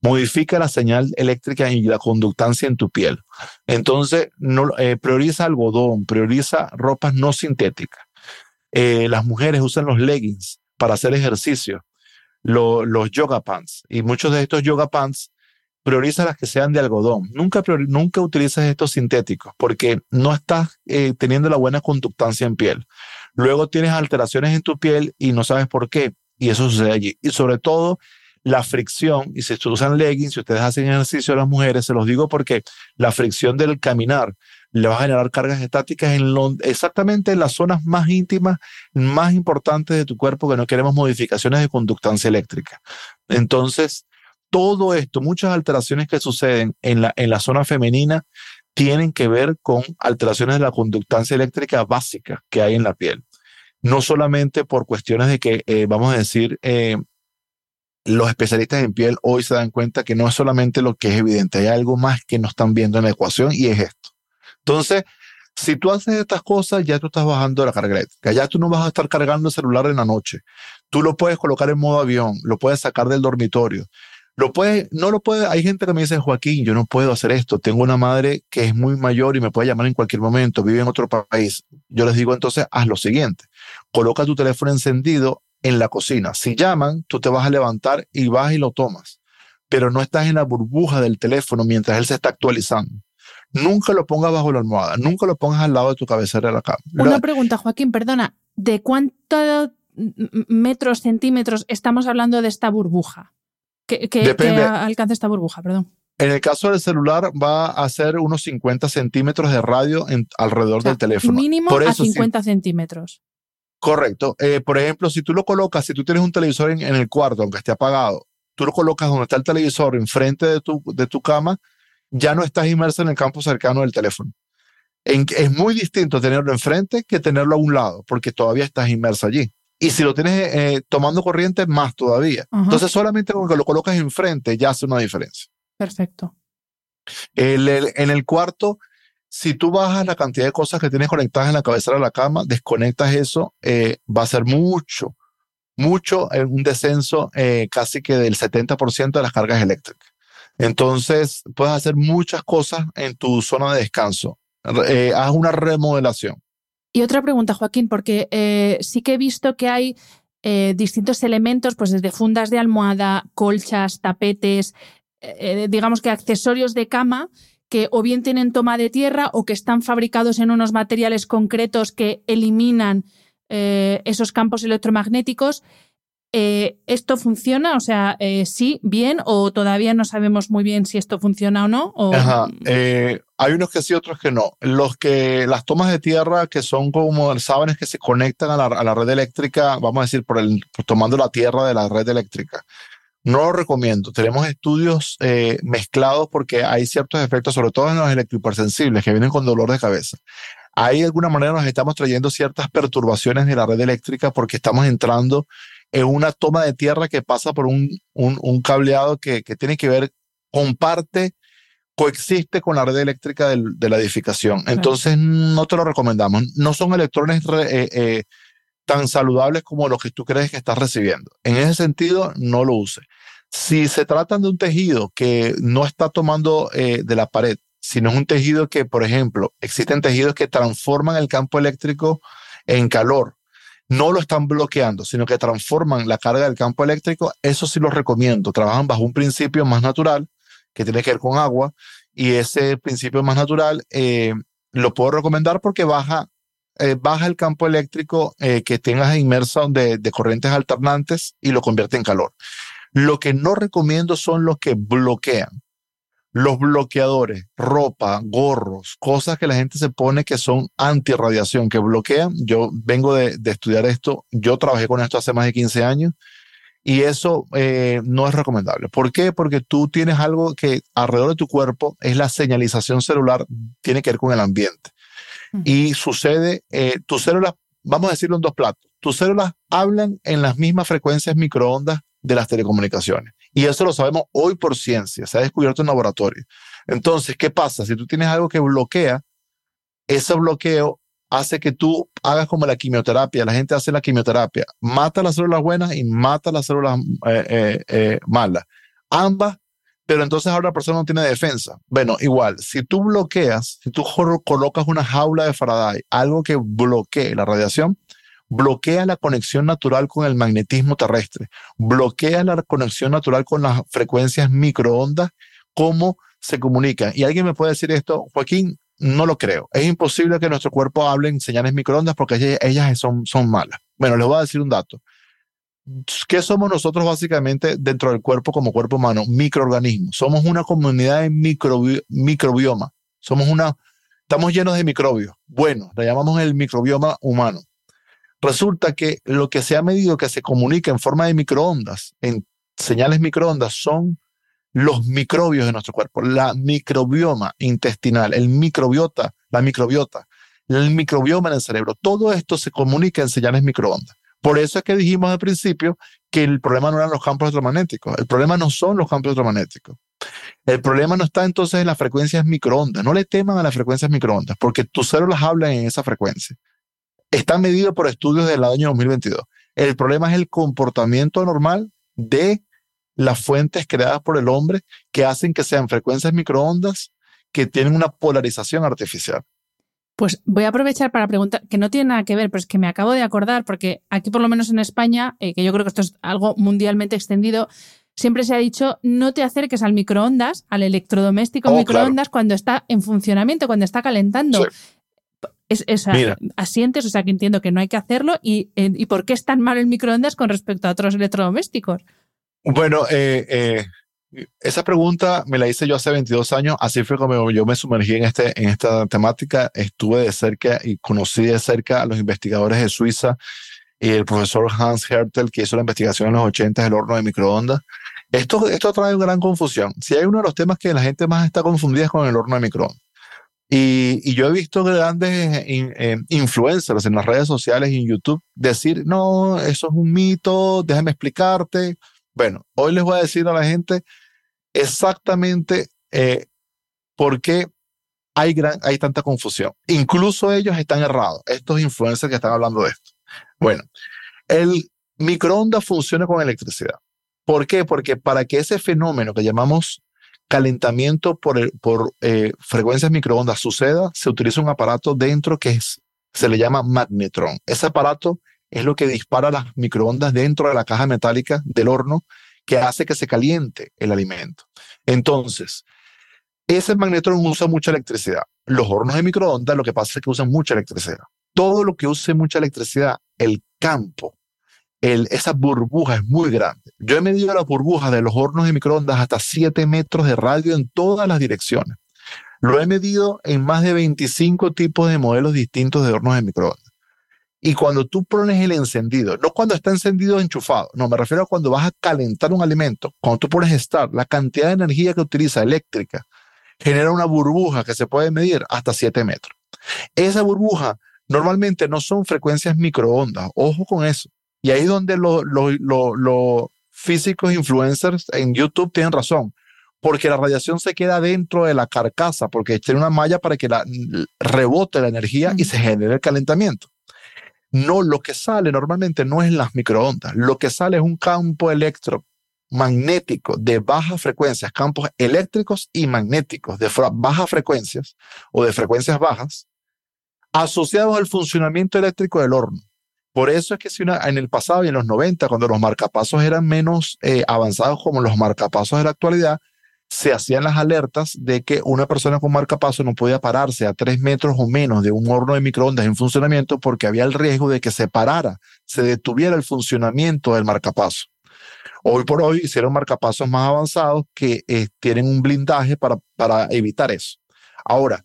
Speaker 3: modifica la señal eléctrica y la conductancia en tu piel. Entonces, eh, prioriza algodón, prioriza ropas no sintéticas. Eh, las mujeres usan los leggings para hacer ejercicio, los yoga pants, y muchos de estos yoga pants prioriza las que sean de algodón. Nunca, nunca utilices estos sintéticos porque no estás eh, teniendo la buena conductancia en piel. Luego tienes alteraciones en tu piel y no sabes por qué. Y eso sucede allí. Y sobre todo, la fricción, y si usan leggings, si ustedes hacen ejercicio a las mujeres, se los digo porque la fricción del caminar le va a generar cargas estáticas en exactamente en las zonas más íntimas, más importantes de tu cuerpo, que no queremos modificaciones de conductancia eléctrica. Entonces, todo esto, muchas alteraciones que suceden en la, en la zona femenina, tienen que ver con alteraciones de la conductancia eléctrica básica que hay en la piel. No solamente por cuestiones de que, eh, vamos a decir, eh, los especialistas en piel hoy se dan cuenta que no es solamente lo que es evidente, hay algo más que no están viendo en la ecuación y es esto. Entonces, si tú haces estas cosas, ya tú estás bajando la carga eléctrica, ya tú no vas a estar cargando el celular en la noche. Tú lo puedes colocar en modo avión, lo puedes sacar del dormitorio. Lo puedes, no lo puede, hay gente que me dice, Joaquín, yo no puedo hacer esto. Tengo una madre que es muy mayor y me puede llamar en cualquier momento, vive en otro país. Yo les digo entonces, haz lo siguiente. Coloca tu teléfono encendido en la cocina. Si llaman, tú te vas a levantar y vas y lo tomas. Pero no estás en la burbuja del teléfono mientras él se está actualizando. Nunca lo pongas bajo la almohada, nunca lo pongas al lado de tu cabecera de la cama.
Speaker 1: Una pregunta, Joaquín, perdona. ¿De cuántos metros, centímetros estamos hablando de esta burbuja? ¿Qué, alcanza esta burbuja? Perdón.
Speaker 3: En el caso del celular va a ser unos 50 centímetros de radio alrededor del teléfono.
Speaker 1: Mínimo a 50 centímetros.
Speaker 3: Correcto. Eh, por ejemplo, si tú lo colocas, si tú tienes un televisor en, el cuarto, aunque esté apagado, tú lo colocas donde está el televisor, enfrente de tu, de tu cama, ya no estás inmerso en el campo cercano del teléfono. es muy distinto tenerlo enfrente que tenerlo a un lado, porque todavía estás inmerso allí. Y si lo tienes eh, tomando corriente, más todavía. Entonces, solamente con que lo colocas enfrente ya hace una diferencia.
Speaker 1: Perfecto.
Speaker 3: en el cuarto, si tú bajas la cantidad de cosas que tienes conectadas en la cabecera de la cama, desconectas eso, eh, va a ser mucho, mucho, eh, un descenso casi que del 70% de las cargas eléctricas. Entonces, puedes hacer muchas cosas en tu zona de descanso. Eh, haz una remodelación.
Speaker 1: Y otra pregunta, Joaquín, porque eh, sí que he visto que hay eh, distintos elementos, pues desde fundas de almohada, colchas, tapetes, digamos que accesorios de cama que o bien tienen toma de tierra o que están fabricados en unos materiales concretos que eliminan esos campos electromagnéticos. Eh, ¿Esto funciona? O sea, eh, sí, bien, o todavía no sabemos muy bien si esto funciona o no.
Speaker 3: Eh, hay unos que sí, otros que no. Los que, las tomas de tierra que son como sábanas que se conectan a la, red eléctrica, vamos a decir, por el, tomando la tierra de la red eléctrica. No lo recomiendo. Tenemos estudios mezclados porque hay ciertos efectos, sobre todo en los electrohipersensibles, que vienen con dolor de cabeza. Ahí de alguna manera nos estamos trayendo ciertas perturbaciones de la red eléctrica porque estamos entrando es una toma de tierra que pasa por un, un, cableado que, que, tiene que ver, comparte, coexiste con la red eléctrica de la edificación. Entonces, no te lo recomendamos. No son electrones eh, eh, tan saludables como los que tú crees que estás recibiendo. En ese sentido, no lo uses. Si se trata de un tejido que no está tomando eh, de la pared, sino es un tejido que, por ejemplo, existen tejidos que transforman el campo eléctrico en calor no lo están bloqueando, sino que transforman la carga del campo eléctrico, eso sí lo recomiendo. Trabajan bajo un principio más natural que tiene que ver con agua y ese principio más natural eh, lo puedo recomendar porque baja, eh, baja el campo eléctrico que tengas inmerso de corrientes alternantes y lo convierte en calor. Lo que no recomiendo son los que bloquean los bloqueadores, ropa, gorros, cosas que la gente se pone que son antirradiación, que bloquean. Yo vengo de, estudiar esto, yo trabajé con esto hace más de 15 años y eso eh, no es recomendable. ¿Por qué? Porque tú tienes algo que alrededor de tu cuerpo es la señalización celular, tiene que ver con el ambiente. Y sucede, eh, tus células, vamos a decirlo en dos platos, tus células hablan en las mismas frecuencias microondas de las telecomunicaciones. Y eso lo sabemos hoy por ciencia, se ha descubierto en laboratorio. Entonces, ¿qué pasa? Si tú tienes algo que bloquea, ese bloqueo hace que tú hagas como la quimioterapia. La gente hace la quimioterapia, mata las células buenas y mata las células eh, eh, eh, malas. Ambas, pero entonces ahora la persona no tiene defensa. Bueno, igual, si tú bloqueas, si tú colocas una jaula de Faraday, algo que bloquee la radiación, bloquea la conexión natural con el magnetismo terrestre, bloquea la conexión natural con las frecuencias microondas, cómo se comunican. Y alguien me puede decir esto, Joaquín, no lo creo. Es imposible que nuestro cuerpo hable en señales microondas porque ellas, son, malas. Bueno, les voy a decir un dato. ¿Qué somos nosotros básicamente dentro del cuerpo como cuerpo humano? Microorganismos. Somos una comunidad de microbioma. Somos una, estamos llenos de microbios. Bueno, le llamamos el microbioma humano. Resulta que lo que se ha medido que se comunica en forma de microondas, en señales microondas, son los microbios de nuestro cuerpo, la microbioma intestinal, el microbiota, la microbiota, el microbioma en el cerebro. Todo esto se comunica en señales microondas. Por eso es que dijimos al principio que el problema no eran los campos electromagnéticos. El problema no son los campos electromagnéticos. El problema no está entonces en las frecuencias microondas. No le teman a las frecuencias microondas porque tus células hablan en esa frecuencia. Está medido por estudios del año 2022. El problema es el comportamiento normal de las fuentes creadas por el hombre que hacen que sean frecuencias microondas que tienen una polarización artificial.
Speaker 1: Pues voy a aprovechar para preguntar, que no tiene nada que ver, pero es que me acabo de acordar, porque aquí por lo menos en España, eh, que yo creo que esto es algo mundialmente extendido, siempre se ha dicho no te acerques al microondas, al electrodoméstico oh, microondas cuando está en funcionamiento, cuando está calentando. Es, asientes, o sea que entiendo que no hay que hacerlo. Y, y, por qué es tan malo el microondas con respecto a otros electrodomésticos?
Speaker 3: Bueno, eh, eh esa pregunta me la hice yo hace 22 años, así fue como yo me sumergí en, este, en esta temática, estuve de cerca y conocí de cerca a los investigadores de Suiza y el profesor Hans Hertel, que hizo la investigación en los 80 del horno de microondas. Esto, esto trae una gran confusión. Si hay uno de los temas que la gente más está confundida es con el horno de microondas. Y, yo he visto grandes eh, influencers en las redes sociales y en YouTube decir, no, eso es un mito, déjame explicarte. Bueno, hoy les voy a decir a la gente exactamente eh, por qué hay, gran, hay tanta confusión. Incluso ellos están errados, estos influencers que están hablando de esto. Bueno, el microondas funciona con electricidad. ¿Por qué? Porque para que ese fenómeno que llamamos calentamiento por, eh, frecuencias microondas suceda, se utiliza un aparato dentro que se le llama magnetrón. Ese aparato es lo que dispara las microondas dentro de la caja metálica del horno que hace que se caliente el alimento. Entonces, ese magnetrón usa mucha electricidad. Los hornos de microondas lo que pasa es que usan mucha electricidad. Todo lo que use mucha electricidad, el campo, esa burbuja es muy grande. Yo he medido la burbuja de los hornos de microondas hasta 7 metros de radio en todas las direcciones. Lo he medido en más de 25 tipos de modelos distintos de hornos de microondas. Y cuando tú pones el encendido, no cuando está encendido enchufado, no, me refiero a cuando vas a calentar un alimento, cuando tú pones start, la cantidad de energía que utiliza eléctrica genera una burbuja que se puede medir hasta 7 metros. Esa burbuja normalmente no son frecuencias microondas, ojo con eso. Y ahí es donde los lo, físicos influencers en YouTube tienen razón, porque la radiación se queda dentro de la carcasa, porque tiene una malla para que la, rebote la energía y se genere el calentamiento. No, lo que sale normalmente no es las microondas, lo que sale es un campo electromagnético de bajas frecuencias, campos eléctricos y magnéticos de bajas frecuencias o de frecuencias bajas, asociados al funcionamiento eléctrico del horno. Por eso es que si en el pasado y en los 90, cuando los marcapasos eran menos eh, avanzados como los marcapasos de la actualidad, se hacían las alertas de que una persona con marcapaso no podía pararse a tres metros o menos de un horno de microondas en funcionamiento porque había el riesgo de que se parara, se detuviera el funcionamiento del marcapaso. Hoy por hoy hicieron marcapasos más avanzados que eh, tienen un blindaje para, para evitar eso. Ahora,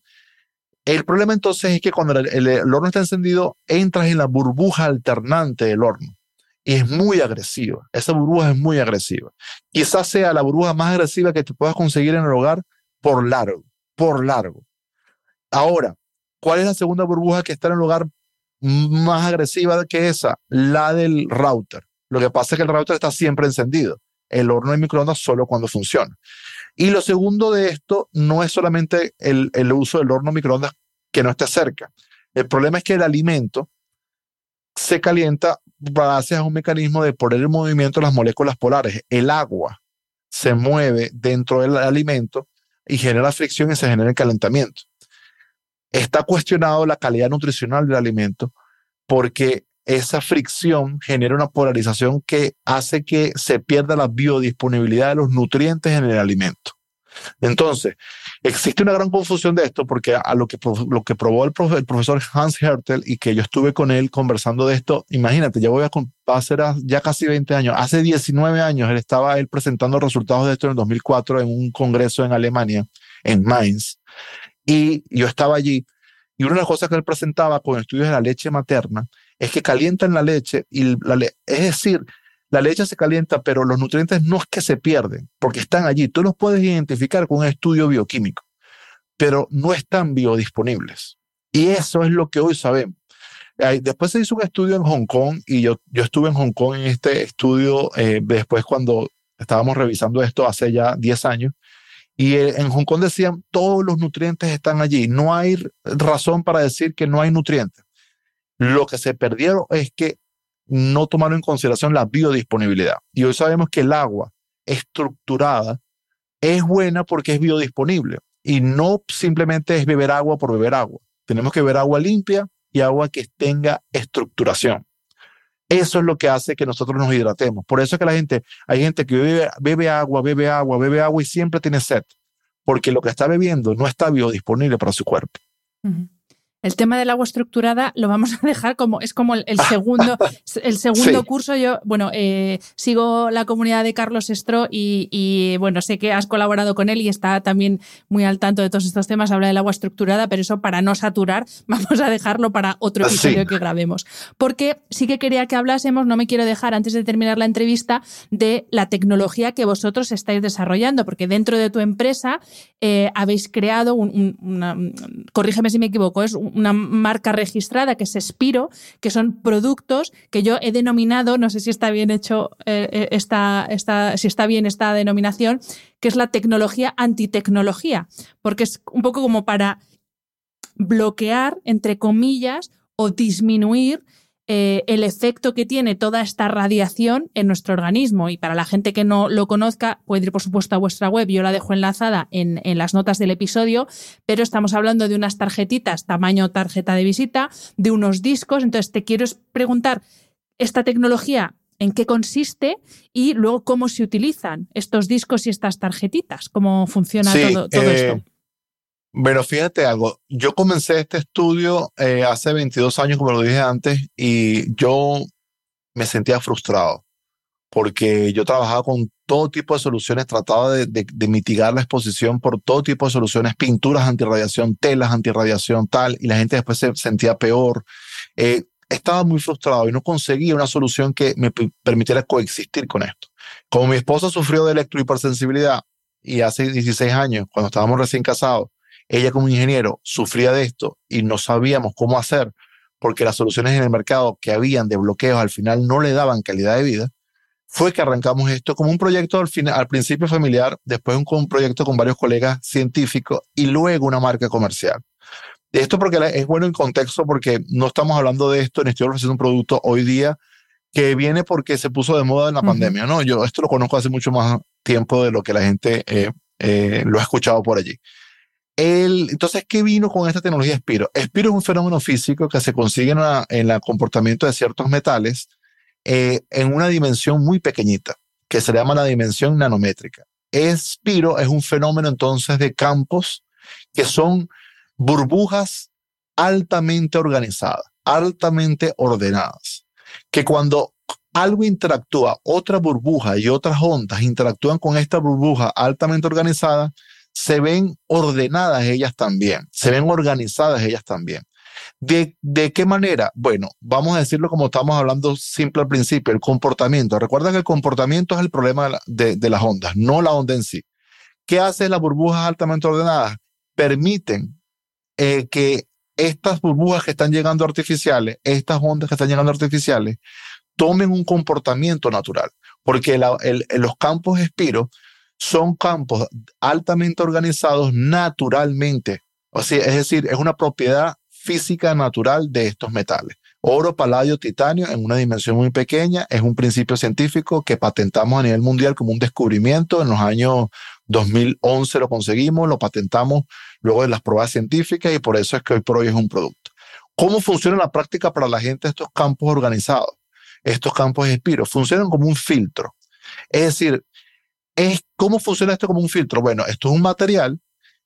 Speaker 3: el problema entonces es que cuando el horno está encendido, entras en la burbuja alternante del horno y es muy agresiva. Esa burbuja es muy agresiva. Quizás sea la burbuja más agresiva que te puedas conseguir en el hogar por largo, por largo. Ahora, ¿cuál es la segunda burbuja que está en el hogar más agresiva que esa? La del router. Lo que pasa es que el router está siempre encendido. El horno de microondas solo cuando funciona. Y lo segundo de esto no es solamente el, el uso del horno microondas que no esté cerca. El problema es que el alimento se calienta gracias a un mecanismo de poner en movimiento las moléculas polares. El agua se mueve dentro del alimento y genera fricción y se genera el calentamiento. Está cuestionado la calidad nutricional del alimento porque esa fricción genera una polarización que hace que se pierda la biodisponibilidad de los nutrientes en el alimento. Entonces, existe una gran confusión de esto porque a lo que, lo que probó el, profesor Hans Hertel y que yo estuve con él conversando de esto, imagínate, ya voy a, hacer ya casi 20 años, hace 19 años él estaba él presentando resultados de esto en el 2004 en un congreso en Alemania, en Mainz, y yo estaba allí y una de las cosas que él presentaba con estudios de la leche materna es que calientan la leche y la es decir, la leche se calienta, pero los nutrientes no es que se pierden, porque están allí. Tú los puedes identificar con un estudio bioquímico, pero no están biodisponibles. Y eso es lo que hoy sabemos. Después se hizo un estudio en Hong Kong y yo, yo estuve en Hong Kong en este estudio eh, después cuando estábamos revisando esto hace ya 10 años. Y eh, en Hong Kong decían, todos los nutrientes están allí. No hay razón para decir que no hay nutrientes. Lo que se perdieron es que no tomaron en consideración la biodisponibilidad. Y hoy sabemos que el agua estructurada es buena porque es biodisponible y no simplemente es beber agua por beber agua. Tenemos que beber agua limpia y agua que tenga estructuración. Eso es lo que hace que nosotros nos hidratemos. Por eso es que la gente, hay gente que bebe, bebe agua, bebe agua, bebe agua y siempre tiene sed, porque lo que está bebiendo no está biodisponible para su cuerpo.
Speaker 1: El tema del agua estructurada lo vamos a dejar como es como el, segundo el segundo curso. Yo bueno eh, sigo la comunidad de Carlos Estro y, bueno sé que has colaborado con él y está también muy al tanto de todos estos temas. Habla del agua estructurada, pero eso para no saturar vamos a dejarlo para otro episodio que grabemos. Porque sí que quería que hablásemos. No me quiero dejar antes de terminar la entrevista de la tecnología que vosotros estáis desarrollando, porque dentro de tu empresa eh, habéis creado un, una, corrígeme si me equivoco es una marca registrada que es Espiro, que son productos que yo he denominado, no sé si está bien hecho, eh, eh, si está bien esta denominación, que es la tecnología antitecnología, porque es un poco como para bloquear, entre comillas, o disminuir eh, el efecto que tiene toda esta radiación en nuestro organismo. Y para la gente que no lo conozca, puede ir, por supuesto, a vuestra web. Yo la dejo enlazada en, en las notas del episodio, pero estamos hablando de unas tarjetitas tamaño tarjeta de visita, de unos discos. Entonces, te quiero preguntar, ¿esta tecnología en qué consiste y luego cómo se utilizan estos discos y estas tarjetitas? ¿Cómo funciona todo, todo
Speaker 3: eh, esto? Bueno, fíjate algo, yo comencé este estudio eh, hace 22 años, como lo dije antes, y yo me sentía frustrado porque yo trabajaba con todo tipo de soluciones, trataba de, mitigar la exposición por todo tipo de soluciones, pinturas antirradiación, telas antirradiación, tal, y la gente después se sentía peor. Eh, estaba muy frustrado y no conseguía una solución que me permitiera coexistir con esto. Como mi esposa sufrió de electrohipersensibilidad y hace 16 años, cuando estábamos recién casados, ella como ingeniero sufría de esto y no sabíamos cómo hacer porque las soluciones en el mercado que habían de bloqueos al final no le daban calidad de vida, fue que arrancamos esto como un proyecto al, final, al principio familiar, después un, un proyecto con varios colegas científicos y luego una marca comercial. Esto porque es bueno en contexto porque no estamos hablando de esto, ni estoy ofreciendo un producto hoy día que viene porque se puso de moda en la pandemia, ¿no? Yo esto lo conozco hace mucho más tiempo de lo que la gente eh, eh, lo ha escuchado por allí. El, entonces, ¿qué vino con esta tecnología Spiro? Spiro es un fenómeno físico que se consigue en, el comportamiento de ciertos metales eh, en una dimensión muy pequeñita, que se llama la dimensión nanométrica. Spiro es un fenómeno entonces de campos que son burbujas altamente organizadas, altamente ordenadas, que cuando algo interactúa, otra burbuja y otras ondas interactúan con esta burbuja altamente organizada, se ven ordenadas ellas también, se ven organizadas ellas también. ¿De, ¿De qué manera? Bueno, vamos a decirlo como estamos hablando simple al principio, el comportamiento. Recuerda que el comportamiento es el problema de, las ondas, no la onda en sí. ¿Qué hacen las burbujas altamente ordenadas? Permiten eh, que estas burbujas que están llegando artificiales, estas ondas que están llegando artificiales, tomen un comportamiento natural, porque los campos espiros son campos altamente organizados naturalmente. O es decir, es una propiedad física natural de estos metales. Oro, paladio, titanio en una dimensión muy pequeña es un principio científico que patentamos a nivel mundial como un descubrimiento. En los años 2011 lo conseguimos, lo patentamos luego de las pruebas científicas y por eso es que hoy por hoy es un producto. ¿Cómo funciona la práctica para la gente estos campos organizados? Estos campos de espiro funcionan como un filtro. Es decir, es, ¿Cómo funciona esto como un filtro? Bueno, esto es un material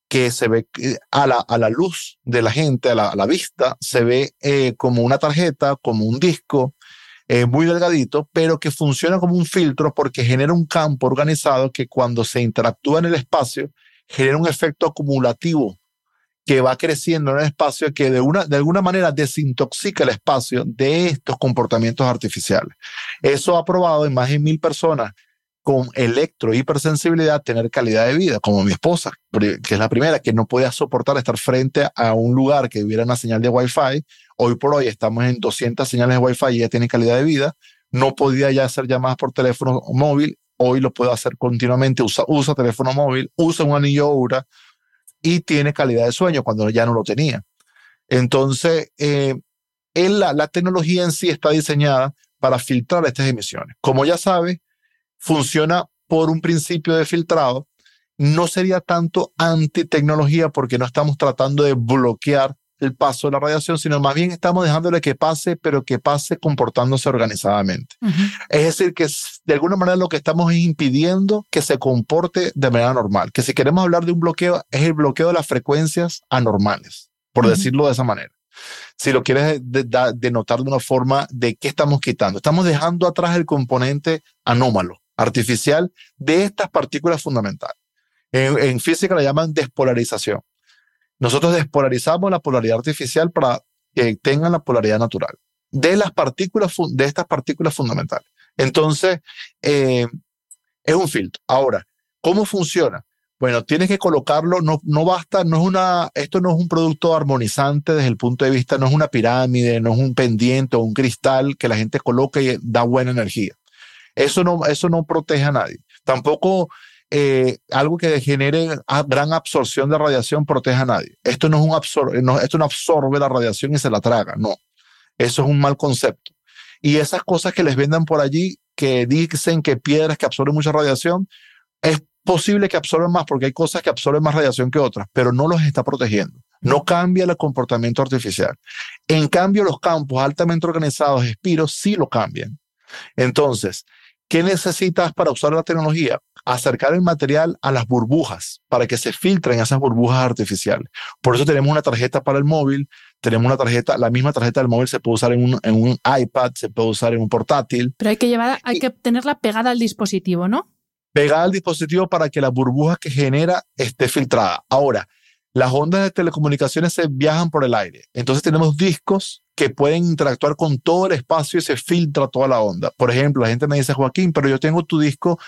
Speaker 3: que se ve eh, a la, a la luz de la gente, a la, vista, se ve eh, como una tarjeta, como un disco, eh, muy delgadito, pero que funciona como un filtro porque genera un campo organizado que cuando se interactúa en el espacio, genera un efecto acumulativo que va creciendo en el espacio que de, una, de alguna manera desintoxica el espacio de estos comportamientos artificiales. Eso ha probado en más de mil personas con electro hipersensibilidad tener calidad de vida, como mi esposa, que es la primera, que no podía soportar estar frente a un lugar que hubiera una señal de Wi-Fi. Hoy por hoy estamos en 200 señales de Wi-Fi y ella tiene calidad de vida. No podía ya hacer llamadas por teléfono móvil. Hoy lo puede hacer continuamente. Usa, usa teléfono móvil, usa un anillo Aura y tiene calidad de sueño cuando ya no lo tenía. Entonces, eh, la, la tecnología en sí está diseñada para filtrar estas emisiones. Como ya sabe, funciona por un principio de filtrado. No sería tanto antitecnología porque no estamos tratando de bloquear el paso de la radiación, sino más bien estamos dejándole que pase, pero que pase comportándose organizadamente. Es decir, que de alguna manera lo que estamos es impidiendo que se comporte de manera normal, que si queremos hablar de un bloqueo, es el bloqueo de las frecuencias anormales, por decirlo de esa manera si lo quieres denotar de una forma de qué estamos quitando. Estamos dejando atrás el componente anómalo, artificial, de estas partículas fundamentales. En, física la llaman despolarización. Nosotros despolarizamos la polaridad artificial para que tengan la polaridad natural de las partículas, de estas partículas fundamentales. Entonces, eh, es un filtro. Ahora, ¿cómo funciona? Bueno, tienes que colocarlo, no, no basta, no es una, esto no es un producto armonizante desde el punto de vista, no es una pirámide, no es un pendiente o un cristal que la gente coloque y da buena energía. Eso no, eso no protege a nadie. Tampoco eh, algo que genere gran absorción de radiación protege a nadie. Esto no es un esto no absorbe la radiación y se la traga, no. Eso es un mal concepto. Y esas cosas que les vendan por allí, que dicen que piedras que absorben mucha radiación, es posible que absorben más porque hay cosas que absorben más radiación que otras, pero no los está protegiendo. No cambia el comportamiento artificial. En cambio, los campos altamente organizados, espiros, sí lo cambian. Entonces, ¿qué necesitas para usar la tecnología? Acercar el material a las burbujas para que se filtren esas burbujas artificiales. Por eso tenemos una tarjeta para el móvil, tenemos una tarjeta, la misma tarjeta del móvil se puede usar en un, en un iPad, se puede usar en un portátil.
Speaker 1: Pero hay que llevar, hay que tenerla pegada al dispositivo, ¿no?
Speaker 3: pegada al dispositivo para que la burbuja que genera esté filtrada. Ahora, las ondas de telecomunicaciones se viajan por el aire. Entonces tenemos discos que pueden interactuar con todo el espacio y se filtra toda la onda. Por ejemplo, la gente me dice, Joaquín, pero yo tengo tu disco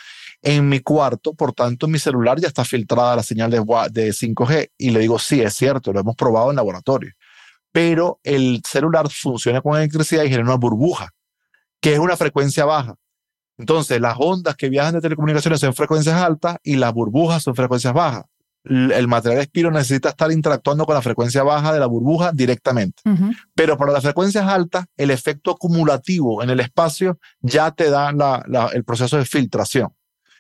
Speaker 3: en mi cuarto, por tanto mi celular ya está filtrada la señal de, de 5G. Y le digo, sí, es cierto, lo hemos probado en laboratorio. Pero el celular funciona con electricidad y genera una burbuja, que es una frecuencia baja. Entonces, las ondas que viajan de telecomunicaciones son frecuencias altas y las burbujas son frecuencias bajas. El material espiro necesita estar interactuando con la frecuencia baja de la burbuja directamente. Pero para las frecuencias altas, el efecto acumulativo en el espacio ya te da el proceso de filtración.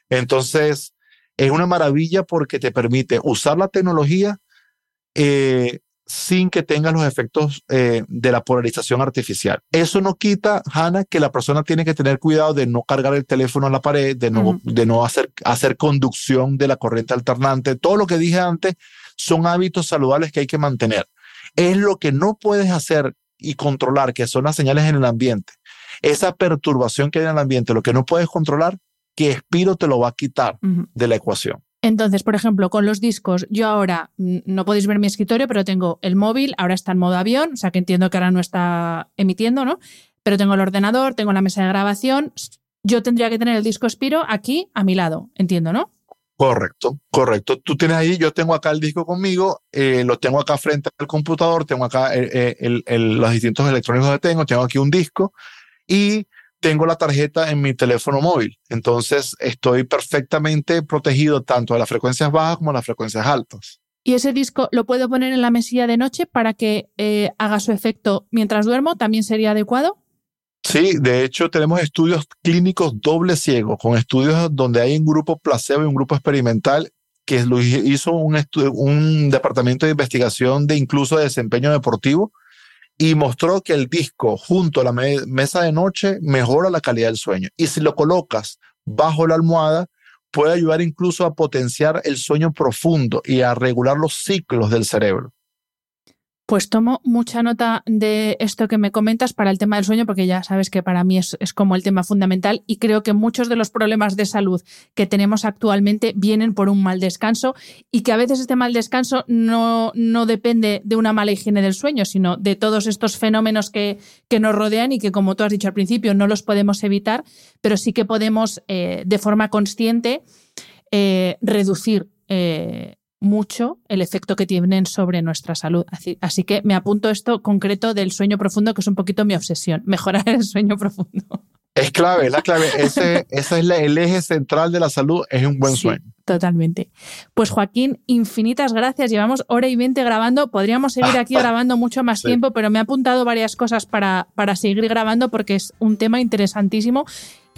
Speaker 3: Entonces, es una maravilla porque te permite usar la tecnología eh, sin que tenga los efectos eh, de la polarización artificial. Eso no quita, Hannah, que la persona tiene que tener cuidado de no cargar el teléfono a la pared, de no, de no hacer, hacer conducción de la corriente alternante. Todo lo que dije antes son hábitos saludables que hay que mantener. Es lo que no puedes hacer y controlar, que son las señales en el ambiente. Esa perturbación que hay en el ambiente, lo que no puedes controlar, que Espiro te lo va a quitar de la ecuación.
Speaker 1: Entonces, por ejemplo, con los discos, yo ahora no podéis ver mi escritorio, pero tengo el móvil, ahora está en modo avión, o sea que entiendo que ahora no está emitiendo, ¿no? Pero tengo el ordenador, tengo la mesa de grabación. Yo tendría que tener el disco Spiro aquí a mi lado, entiendo, ¿no?
Speaker 3: Correcto, correcto. Tú tienes ahí, yo tengo acá el disco conmigo, eh, lo tengo acá frente al computador, tengo acá eh, eh, los distintos electrónicos que tengo, tengo aquí un disco y tengo la tarjeta en mi teléfono móvil. Entonces estoy perfectamente protegido tanto de las frecuencias bajas como de las frecuencias altas.
Speaker 1: ¿Y ese disco lo puedo poner en la mesilla de noche para que eh, haga su efecto mientras duermo? ¿También sería adecuado?
Speaker 3: Sí, de hecho tenemos estudios clínicos doble ciego, con estudios donde hay un grupo placebo y un grupo experimental que lo hizo un, un departamento de investigación de incluso de desempeño deportivo y mostró que el disco junto a la mesa de noche mejora la calidad del sueño. Y si lo colocas bajo la almohada, puede ayudar incluso a potenciar el sueño profundo y a regular los ciclos del cerebro.
Speaker 1: Pues tomo mucha nota de esto que me comentas para el tema del sueño, porque ya sabes que para mí es, como el tema fundamental y creo que muchos de los problemas de salud que tenemos actualmente vienen por un mal descanso y que a veces este mal descanso no, no depende de una mala higiene del sueño, sino de todos estos fenómenos que, que nos rodean y que, como tú has dicho al principio, no los podemos evitar, pero sí que podemos eh, de forma consciente eh, reducir. Eh, mucho el efecto que tienen sobre nuestra salud. Así, que me apunto esto concreto del sueño profundo, que es un poquito mi obsesión, mejorar el sueño profundo.
Speaker 3: Es clave, es la clave. Ese, es el eje central de la salud, es un buen sueño.
Speaker 1: Totalmente. Pues Joaquín, infinitas gracias. Llevamos hora y veinte grabando. Podríamos seguir aquí grabando mucho más tiempo, pero me ha apuntado varias cosas para, para seguir grabando porque es un tema interesantísimo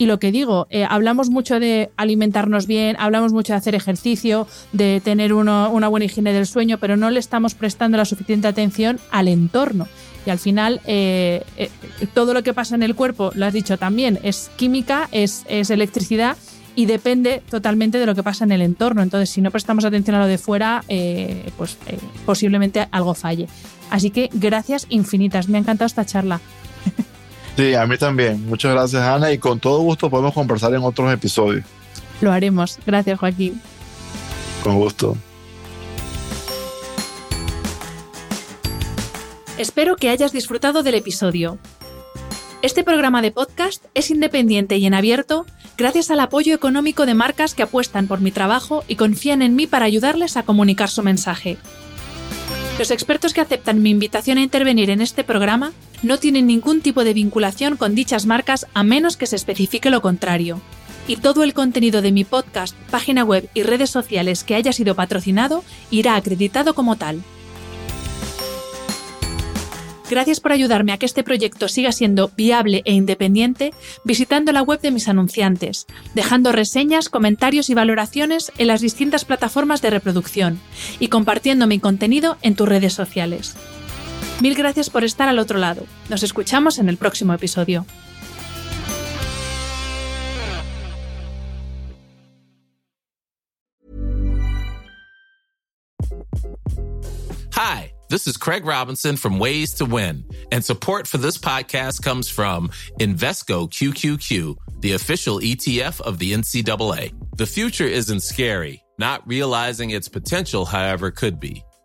Speaker 1: y lo que digo, eh, hablamos mucho de alimentarnos bien, hablamos mucho de hacer ejercicio, de tener una buena higiene del sueño, pero no le estamos prestando la suficiente atención al entorno. Y al final, eh, eh, todo lo que pasa en el cuerpo, lo has dicho también, es química, es, electricidad y depende totalmente de lo que pasa en el entorno. Entonces, si no prestamos atención a lo de fuera, pues posiblemente algo falle. Así que gracias infinitas. Me ha encantado esta charla.
Speaker 3: Sí, a mí también. Muchas gracias, Ana, y con todo gusto podemos conversar en otros episodios.
Speaker 1: Lo haremos. Gracias, Joaquín.
Speaker 3: Con gusto.
Speaker 1: Espero que hayas disfrutado del episodio. Este programa de podcast es independiente y en abierto gracias al apoyo económico de marcas que apuestan por mi trabajo y confían en mí para ayudarles a comunicar su mensaje. Los expertos que aceptan mi invitación a intervenir en este programa no tienen ningún tipo de vinculación con dichas marcas a menos que se especifique lo contrario. Y todo el contenido de mi podcast, página web y redes sociales que haya sido patrocinado irá acreditado como tal. Gracias por ayudarme a que este proyecto siga siendo viable e independiente visitando la web de mis anunciantes, dejando reseñas, comentarios y valoraciones en las distintas plataformas de reproducción y compartiendo mi contenido en tus redes sociales. Mil gracias por estar al otro lado. Nos escuchamos en el próximo episodio.
Speaker 6: Hi, this is Craig Robinson from Ways to Win, and support for this podcast comes from Invesco QQQ, the official ETF of the NCAA. The future isn't scary. Not realizing its potential, however, could be.